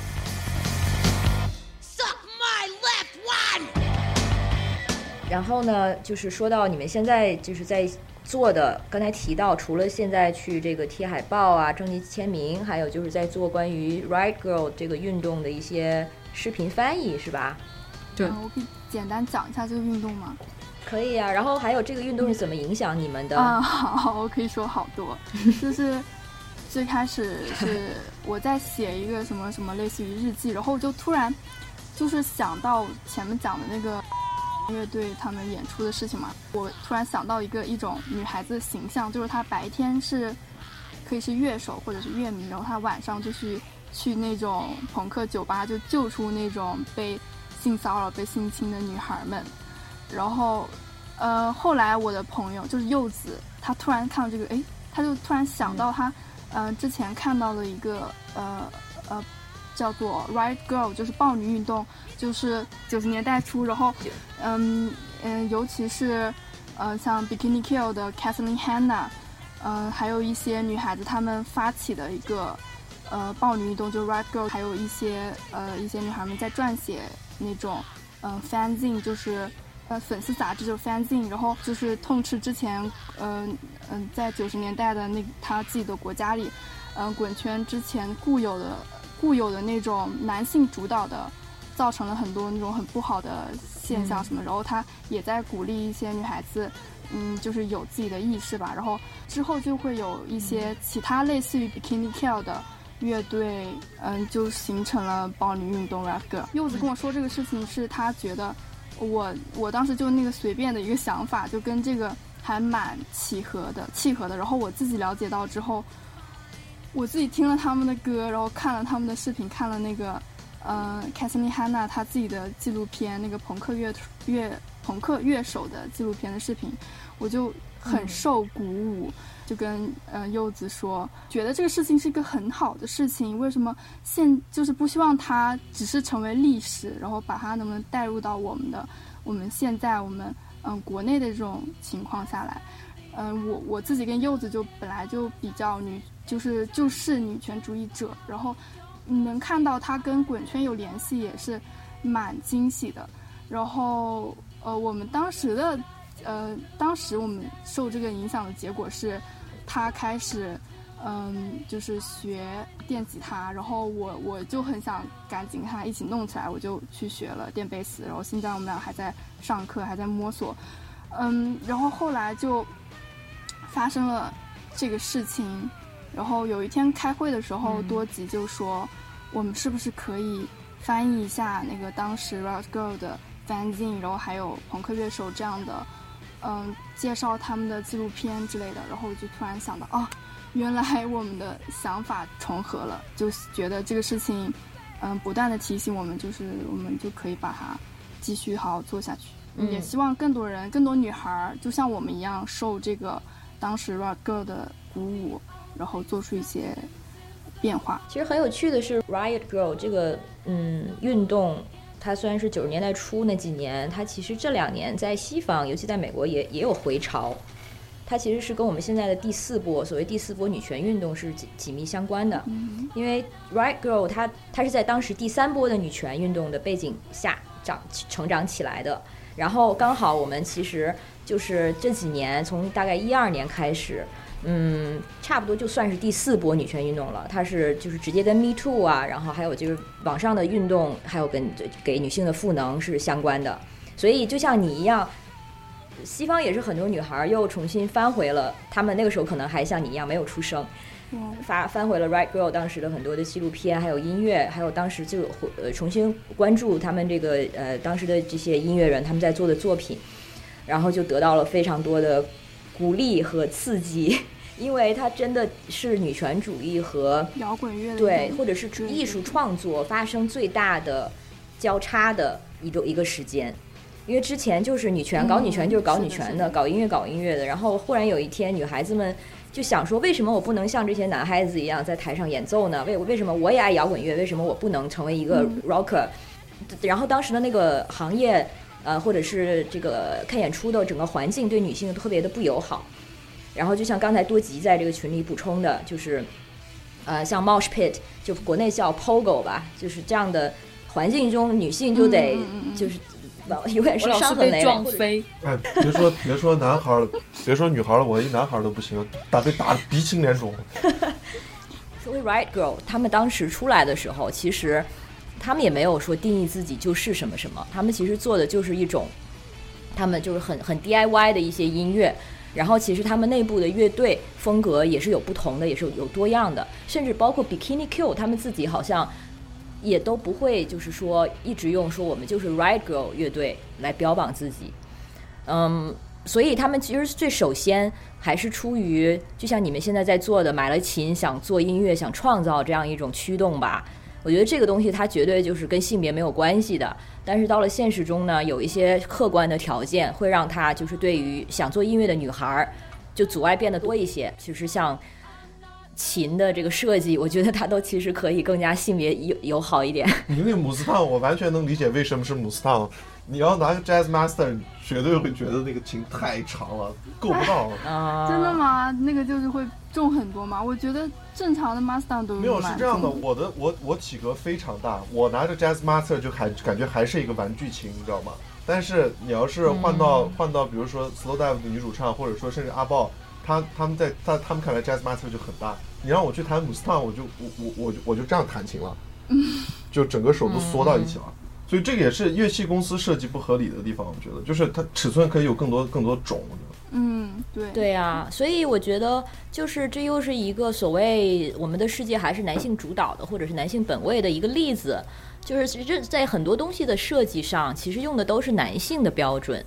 然后呢，就是说到你们现在就是在做的，刚才提到，除了现在去这个贴海报啊、征集签名，还有就是在做关于 Right Girl 这个运动的一些视频翻译，是吧？对，我可以简单讲一下这个运动吗？可以啊。然后还有这个运动是怎么影响你们的？啊，好，我可以说好多。就是最开始是我在写一个什么什么类似于日记，然后就突然就是想到前面讲的那个。乐队他们演出的事情嘛，我突然想到一个一种女孩子的形象，就是她白天是可以是乐手或者是乐迷，然后她晚上就去去那种朋克酒吧，就救出那种被性骚扰、被性侵的女孩们。然后，呃，后来我的朋友就是柚子，她突然看到这个，哎，她就突然想到他，呃，之前看到了一个，呃呃。叫做 Right Girl，就是豹女运动，就是九十年代初，然后，嗯嗯，尤其是，呃，像 Bikini Kill 的 Kathleen Hanna，嗯，还有一些女孩子她们发起的一个，呃，豹女运动，就 Right Girl，还有一些呃一些女孩们在撰写那种，嗯，fanzine，就是呃粉丝杂志，就是 fanzine，然后就是痛斥之前，嗯嗯，在九十年代的那他自己的国家里，嗯，滚圈之前固有的。固有的那种男性主导的，造成了很多那种很不好的现象什么，然后他也在鼓励一些女孩子，嗯，就是有自己的意识吧。然后之后就会有一些其他类似于 Bikini Kill 的乐队，嗯，就形成了暴女运动 Rap Girl。柚子跟我说这个事情是他觉得我我当时就那个随便的一个想法，就跟这个还蛮契合的，契合的。然后我自己了解到之后。我自己听了他们的歌，然后看了他们的视频，看了那个呃，凯瑟琳·汉娜她自己的纪录片，那个朋克乐乐朋克乐手的纪录片的视频，我就很受鼓舞，就跟呃柚子说，觉得这个事情是一个很好的事情，为什么现就是不希望它只是成为历史，然后把它能不能带入到我们的我们现在我们嗯国内的这种情况下来。嗯，我我自己跟柚子就本来就比较女，就是就是女权主义者，然后你能看到他跟滚圈有联系，也是蛮惊喜的。然后呃，我们当时的呃，当时我们受这个影响的结果是，他开始嗯，就是学电吉他，然后我我就很想赶紧跟他一起弄起来，我就去学了电贝斯。然后现在我们俩还在上课，还在摸索。嗯，然后后来就发生了这个事情，然后有一天开会的时候，多吉就说，我们是不是可以翻译一下那个当时 Rock Girl 的 fanzine，然后还有朋克乐手这样的，嗯，介绍他们的纪录片之类的。然后我就突然想到，哦，原来我们的想法重合了，就觉得这个事情，嗯，不断的提醒我们，就是我们就可以把它继续好好做下去。嗯也希望更多人、更多女孩儿，就像我们一样，受这个当时 Rock Girl 的鼓舞，然后做出一些变化。其实很有趣的是，Riot Girl 这个嗯运动，它虽然是九十年代初那几年，它其实这两年在西方，尤其在美国也也有回潮。它其实是跟我们现在的第四波所谓第四波女权运动是紧紧密相关的，因为 Riot Girl 它它是在当时第三波的女权运动的背景下长成长起来的，然后刚好我们其实就是这几年从大概一二年开始，嗯，差不多就算是第四波女权运动了。它是就是直接跟 Me Too 啊，然后还有就是网上的运动，还有跟给女性的赋能是相关的。所以就像你一样，西方也是很多女孩又重新翻回了，她们那个时候可能还像你一样没有出生，嗯发翻回了 Right Girl 当时的很多的纪录片，还有音乐，还有当时就呃重新关注他们这个呃当时的这些音乐人他们在做的作品，然后就得到了非常多的鼓励和刺激，因为它真的是女权主义和摇滚乐对或者是艺术创作发生最大的交叉的一个一个时间。因为之前就是女权搞女权就是搞女权的搞音乐搞音乐的，然后忽然有一天女孩子们就想说，为什么我不能像这些男孩子一样在台上演奏呢？为为什么我也爱摇滚乐？为什么我不能成为一个 rocker？、然后当时的那个行业，呃，或者是这个看演出的整个环境对女性特别的不友好。然后就像刚才多吉在这个群里补充的，就是呃，像 Mosh Pit，就国内叫 Pogo 吧，就是这样的环境中，女性就得嗯嗯嗯嗯就是永远是伤痕累累。撞飞，哎，别说别说男孩了，别说女孩了，我一男孩都不行，打被打的鼻青脸肿。所谓 Right Girl，他们当时出来的时候，其实他们也没有说定义自己就是什么什么，他们其实做的就是一种，他们就是很很 DIY 的一些音乐。然后其实他们内部的乐队风格也是有不同的，也是有多样的，甚至包括 Bikini Kill 他们自己好像也都不会就是说一直用说我们就是 Right Girl 乐队来标榜自己。嗯，所以他们其实最首先还是出于，就像你们现在在做的，买了琴想做音乐，想创造这样一种驱动吧。我觉得这个东西它绝对就是跟性别没有关系的，但是到了现实中呢，有一些客观的条件会让它就是对于想做音乐的女孩儿，就阻碍变得多一些。其实像琴的这个设计，我觉得它都其实可以更加性别友友好一点。你那个姆斯烫，我完全能理解为什么是姆斯烫。你要拿个 Jazz Master，绝对会觉得那个琴太长了，够不到。啊、真的？吗？那个就是会重很多吗？我觉得正常的 Mustang 都没有是这样的，我的我我体格非常大，我拿着 Jazz Master 就还感觉还是一个玩具琴，你知道吗？但是你要是换到、换到比如说 Slow Dive 的女主唱，或者说甚至阿豹，他他们在在他们看来 Jazz Master 就很大。你让我去弹姆斯烫，我就我我我就我就这样弹琴了，就整个手都缩到一起了。所以这个也是乐器公司设计不合理的地方，我觉得就是它尺寸可以有更多更多种。我觉得嗯，对对啊，所以我觉得就是这又是一个所谓我们的世界还是男性主导的，或者是男性本位的一个例子。就是其实，在很多东西的设计上，其实用的都是男性的标准。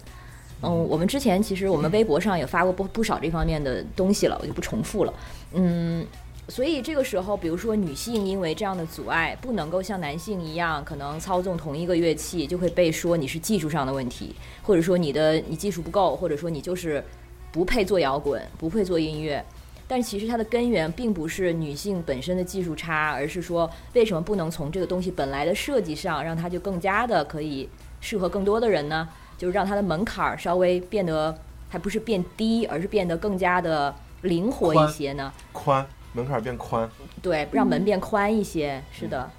嗯，我们之前其实我们微博上也发过不不少这方面的东西了，我就不重复了。嗯，所以这个时候，比如说女性因为这样的阻碍，不能够像男性一样，可能操纵同一个乐器，就会被说你是技术上的问题，或者说你的你技术不够，或者说你就是不配做摇滚，不配做音乐。但其实它的根源并不是女性本身的技术差，而是说为什么不能从这个东西本来的设计上，让它就更加的可以适合更多的人呢？就是让它的门槛稍微变得，还不是变低，而是变得更加的灵活一些呢？宽门槛变宽，对，让门变宽一些。是的，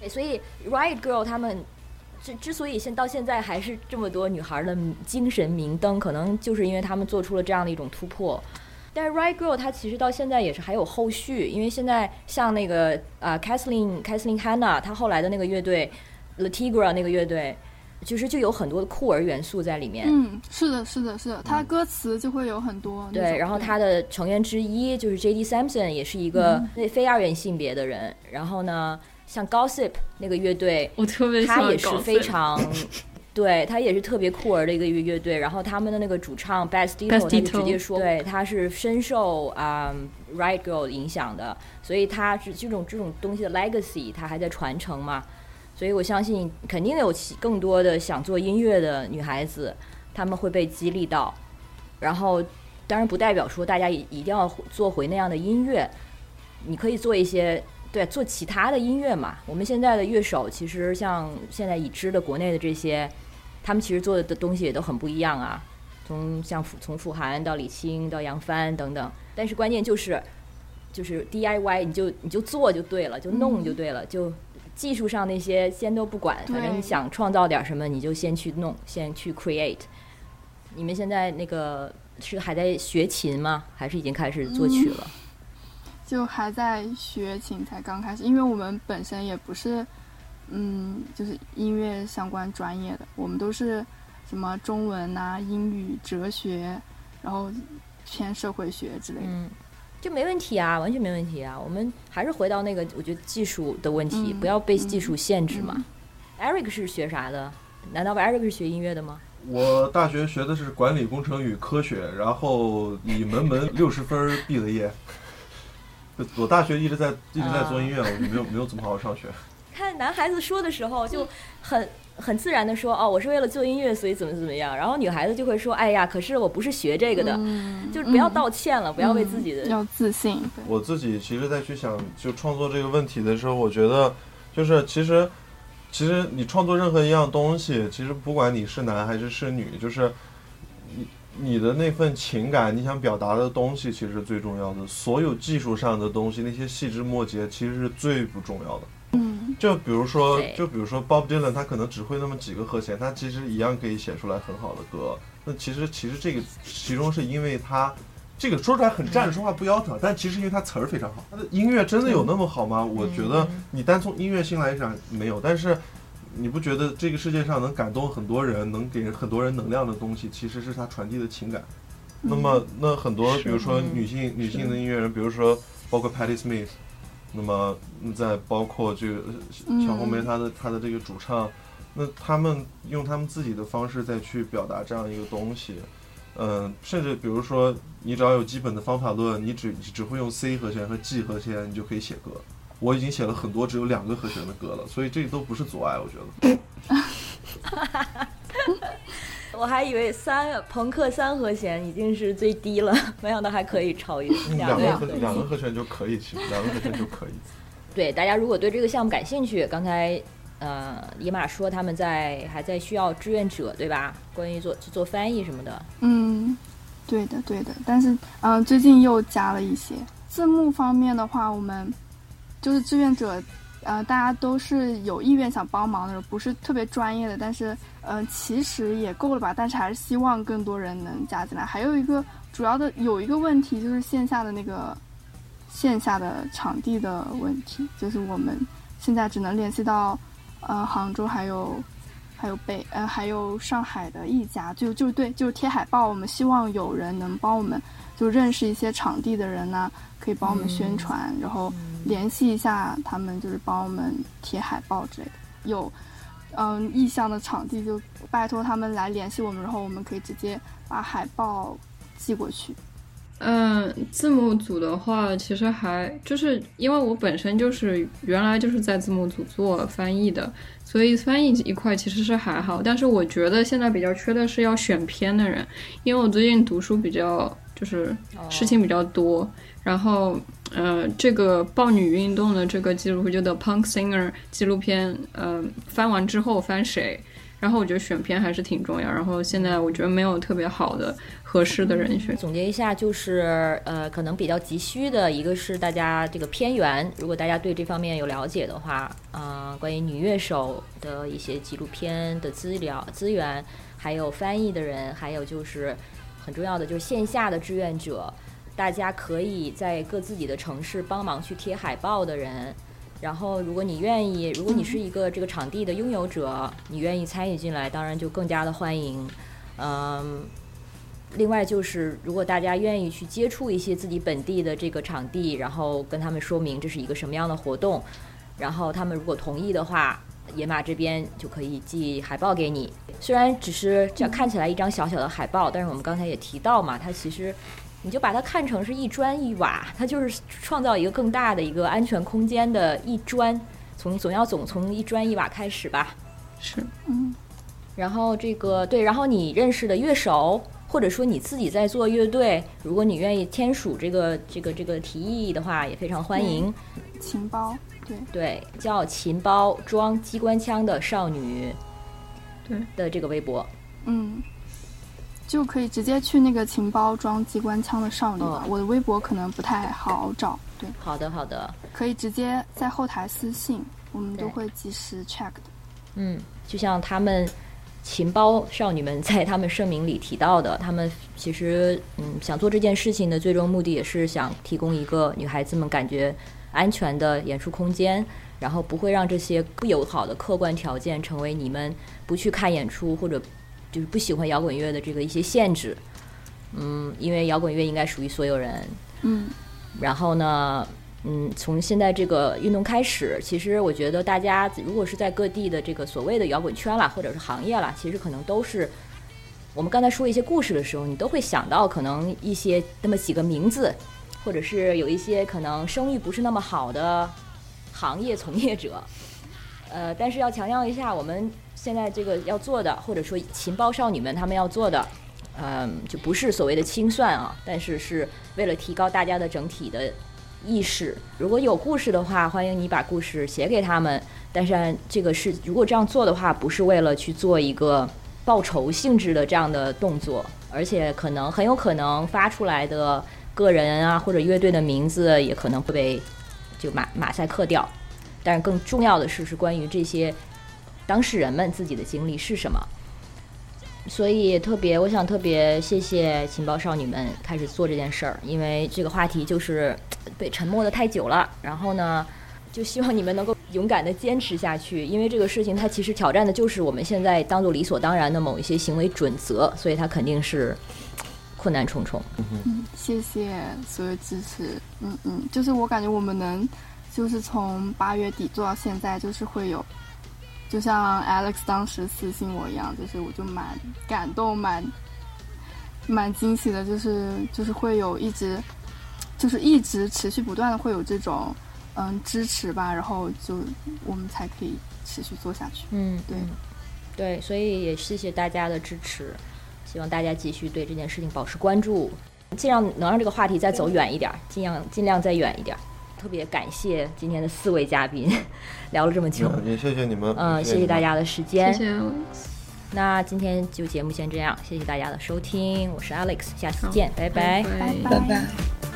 对所以 Riot Girl 他们之之所以现到现在还是这么多女孩的精神明灯，可能就是因为他们做出了这样的一种突破。但是 Riot Girl 它其实到现在也是还有后续，因为现在像那个啊 Kathleen Kathleen Hanna 她后来的那个乐队 Latigra 那个乐队，其实就有很多的酷儿元素在里面。嗯，是的，是的，是的，它歌词就会有很多。对，然后他的成员之一就是 J.D. Sampson，也是一个嗯非二元性别的人。然后呢，像 Gossip 那个乐队，我特别喜欢他也是非常，对他也是特别酷儿的一个乐乐队。然后他们的那个主唱 Best Dito，他就直接说，对，他是深受啊、Riot Girl 影响的，所以他是这种这种东西的 legacy，他还在传承嘛。所以我相信，肯定有其更多的想做音乐的女孩子，她们会被激励到。然后，当然不代表说大家一定要做回那样的音乐，你可以做一些对做其他的音乐嘛。我们现在的乐手其实像现在已知的国内的这些，他们其实做的东西也都很不一样啊。从像从傅涵到李青到杨帆等等，但是关键就是就是 DIY，你就你就做就对了，就弄就对了，就技术上那些先都不管，反正你想创造点什么你就先去弄，先去 create。你们现在那个是还在学琴吗？还是已经开始作曲了？就还在学琴，才刚开始，因为我们本身也不是，嗯，就是音乐相关专业的，我们都是什么中文呐、英语、哲学，然后偏社会学之类的。嗯，就没问题啊，完全没问题啊。我们还是回到那个，我觉得技术的问题，嗯不要被技术限制嘛。Eric 是学啥的？难道 Eric 是学音乐的吗？我大学学的是管理工程与科学，然后以门门 六十分儿毕了业。我大学一直在一直在做音乐，我就没有没有怎么好好上学。看男孩子说的时候就很很自然的说，哦，我是为了做音乐，所以怎么怎么样。然后女孩子就会说，哎呀，可是我不是学这个的，嗯就是不要道歉了，不要为自己的。嗯要自信。我自己其实在去想就创作这个问题的时候，我觉得就是其实其实你创作任何一样东西，其实不管你是男还是是女，就是你你的那份情感，你想表达的东西，其实最重要的。所有技术上的东西，那些细枝末节，其实是最不重要的。嗯，就比如说，就比如说 Bob Dylan，他可能只会那么几个和弦，他其实一样可以写出来很好的歌。那其实其实这个其中是因为他这个说出来很站着说话不腰疼，但其实因为他词儿非常好。他的音乐真的有那么好吗？我觉得你单从音乐性来讲没有，但是你不觉得这个世界上能感动很多人、能给很多人能量的东西，其实是他传递的情感。那么，那很多比如说女性女性的音乐人，比如说包括 Patti Smith，那么嗯再包括这个呃小红梅她的她的这个主唱，那他们用他们自己的方式再去表达这样一个东西，嗯，甚至比如说你只要有基本的方法论，你只只会用 C 和弦和 G 和弦，你就可以写歌。我已经写了很多只有两个和弦的歌了，所以这都不是阻碍，我觉得。我还以为三朋克三和弦已经是最低了，没想到还可以超越嗯两个和两个和弦。两个和弦就可以，其实两个和弦就可以。对，大家如果对这个项目感兴趣，刚才呃野马说他们在还在需要志愿者，对吧？关于做做翻译什么的，嗯，对的，对的。但是，嗯、最近又加了一些字幕方面的话，我们就是志愿者，呃，大家都是有意愿想帮忙的，不是特别专业的，但是，呃，其实也够了吧。但是还是希望更多人能加进来。还有一个主要的有一个问题就是线下的那个线下的场地的问题，就是我们现在只能联系到呃杭州还有还有北呃还有上海的一家，就就对，就是贴海报，我们希望有人能帮我们就认识一些场地的人呐、可以帮我们宣传，然后联系一下他们，就是帮我们贴海报之类的。有嗯意向的场地就拜托他们来联系我们，然后我们可以直接把海报寄过去。嗯，字幕组的话，其实还就是因为我本身就是原来就是在字幕组做翻译的，所以翻译一块其实是还好。但是我觉得现在比较缺的是要选片的人，因为我最近读书比较就是事情比较多，然后呃，这个豹女运动的这个纪录片就 The Punk Singer 纪录片，呃，翻完之后翻谁？然后我觉得选片还是挺重要。然后现在我觉得没有特别好的合适的人选。总结一下，就是呃，可能比较急需的一个是大家这个片源，如果大家对这方面有了解的话，呃，关于女乐手的一些纪录片的资料资源，还有翻译的人，还有就是很重要的就是线下的志愿者，大家可以在各自己的城市帮忙去贴海报的人。然后，如果你愿意，如果你是一个这个场地的拥有者，你愿意参与进来，当然就更加的欢迎。嗯，另外就是，如果大家愿意去接触一些自己本地的这个场地，然后跟他们说明这是一个什么样的活动，然后他们如果同意的话，野马这边就可以寄海报给你。虽然只是这看起来一张小小的海报，但是我们刚才也提到嘛，它其实你就把它看成是一砖一瓦，它就是创造一个更大的一个安全空间的一砖。从总要总从一砖一瓦开始吧。是，嗯，然后这个对，然后你认识的乐手，或者说你自己在做乐队，如果你愿意签署这个这个这个提议的话，也非常欢迎。琴包，对，对，叫琴包装机关枪的少女，对的这个微博。嗯，就可以直接去那个情包装机关枪的少女吧。哦我的微博可能不太好找，对，好的，好的，可以直接在后台私信，我们都会及时 check 的。嗯，就像他们情包少女们在他们声明里提到的，他们其实嗯想做这件事情的最终目的也是想提供一个女孩子们感觉安全的演出空间，然后不会让这些不友好的客观条件成为你们不去看演出或者就是不喜欢摇滚乐的这个一些限制。嗯，因为摇滚乐应该属于所有人，嗯然后呢，嗯，从现在这个运动开始，其实我觉得大家如果是在各地的这个所谓的摇滚圈啦，或者是行业啦，其实可能都是我们刚才说一些故事的时候，你都会想到可能一些那么几个名字，或者是有一些可能声誉不是那么好的行业从业者。呃，但是要强调一下，我们现在这个要做的，或者说情报少女们她们要做的，嗯，就不是所谓的清算啊，但是是为了提高大家的整体的意识。如果有故事的话，欢迎你把故事写给他们。但是这个是，如果这样做的话，不是为了去做一个报仇性质的这样的动作，而且可能很有可能发出来的个人啊或者乐队的名字也可能会被就马马赛克掉。但是更重要的是，是关于这些当事人们自己的经历是什么。所以特别，我想特别谢谢情报少女们开始做这件事儿，因为这个话题就是被沉默的太久了。然后呢，就希望你们能够勇敢的坚持下去，因为这个事情它其实挑战的就是我们现在当做理所当然的某一些行为准则，所以它肯定是困难重重。嗯，谢谢所有支持。嗯嗯，就是我感觉我们能，就是从八月底做到现在，就是会有，就像 Alex 当时私信我一样，就是我就蛮感动，蛮蛮惊喜的，就是就是会有一直，就是一直持续不断的会有这种嗯支持吧，然后就我们才可以持续做下去。嗯，对嗯对，所以也谢谢大家的支持，希望大家继续对这件事情保持关注，尽量能让这个话题再走远一点儿，尽量尽量再远一点儿。特别感谢今天的四位嘉宾，聊了这么久，也谢谢你们，嗯，谢谢谢大家的时间。谢谢 Alex。那今天就节目先这样，谢谢大家的收听，我是 Alex，下次好见，拜拜拜拜拜拜。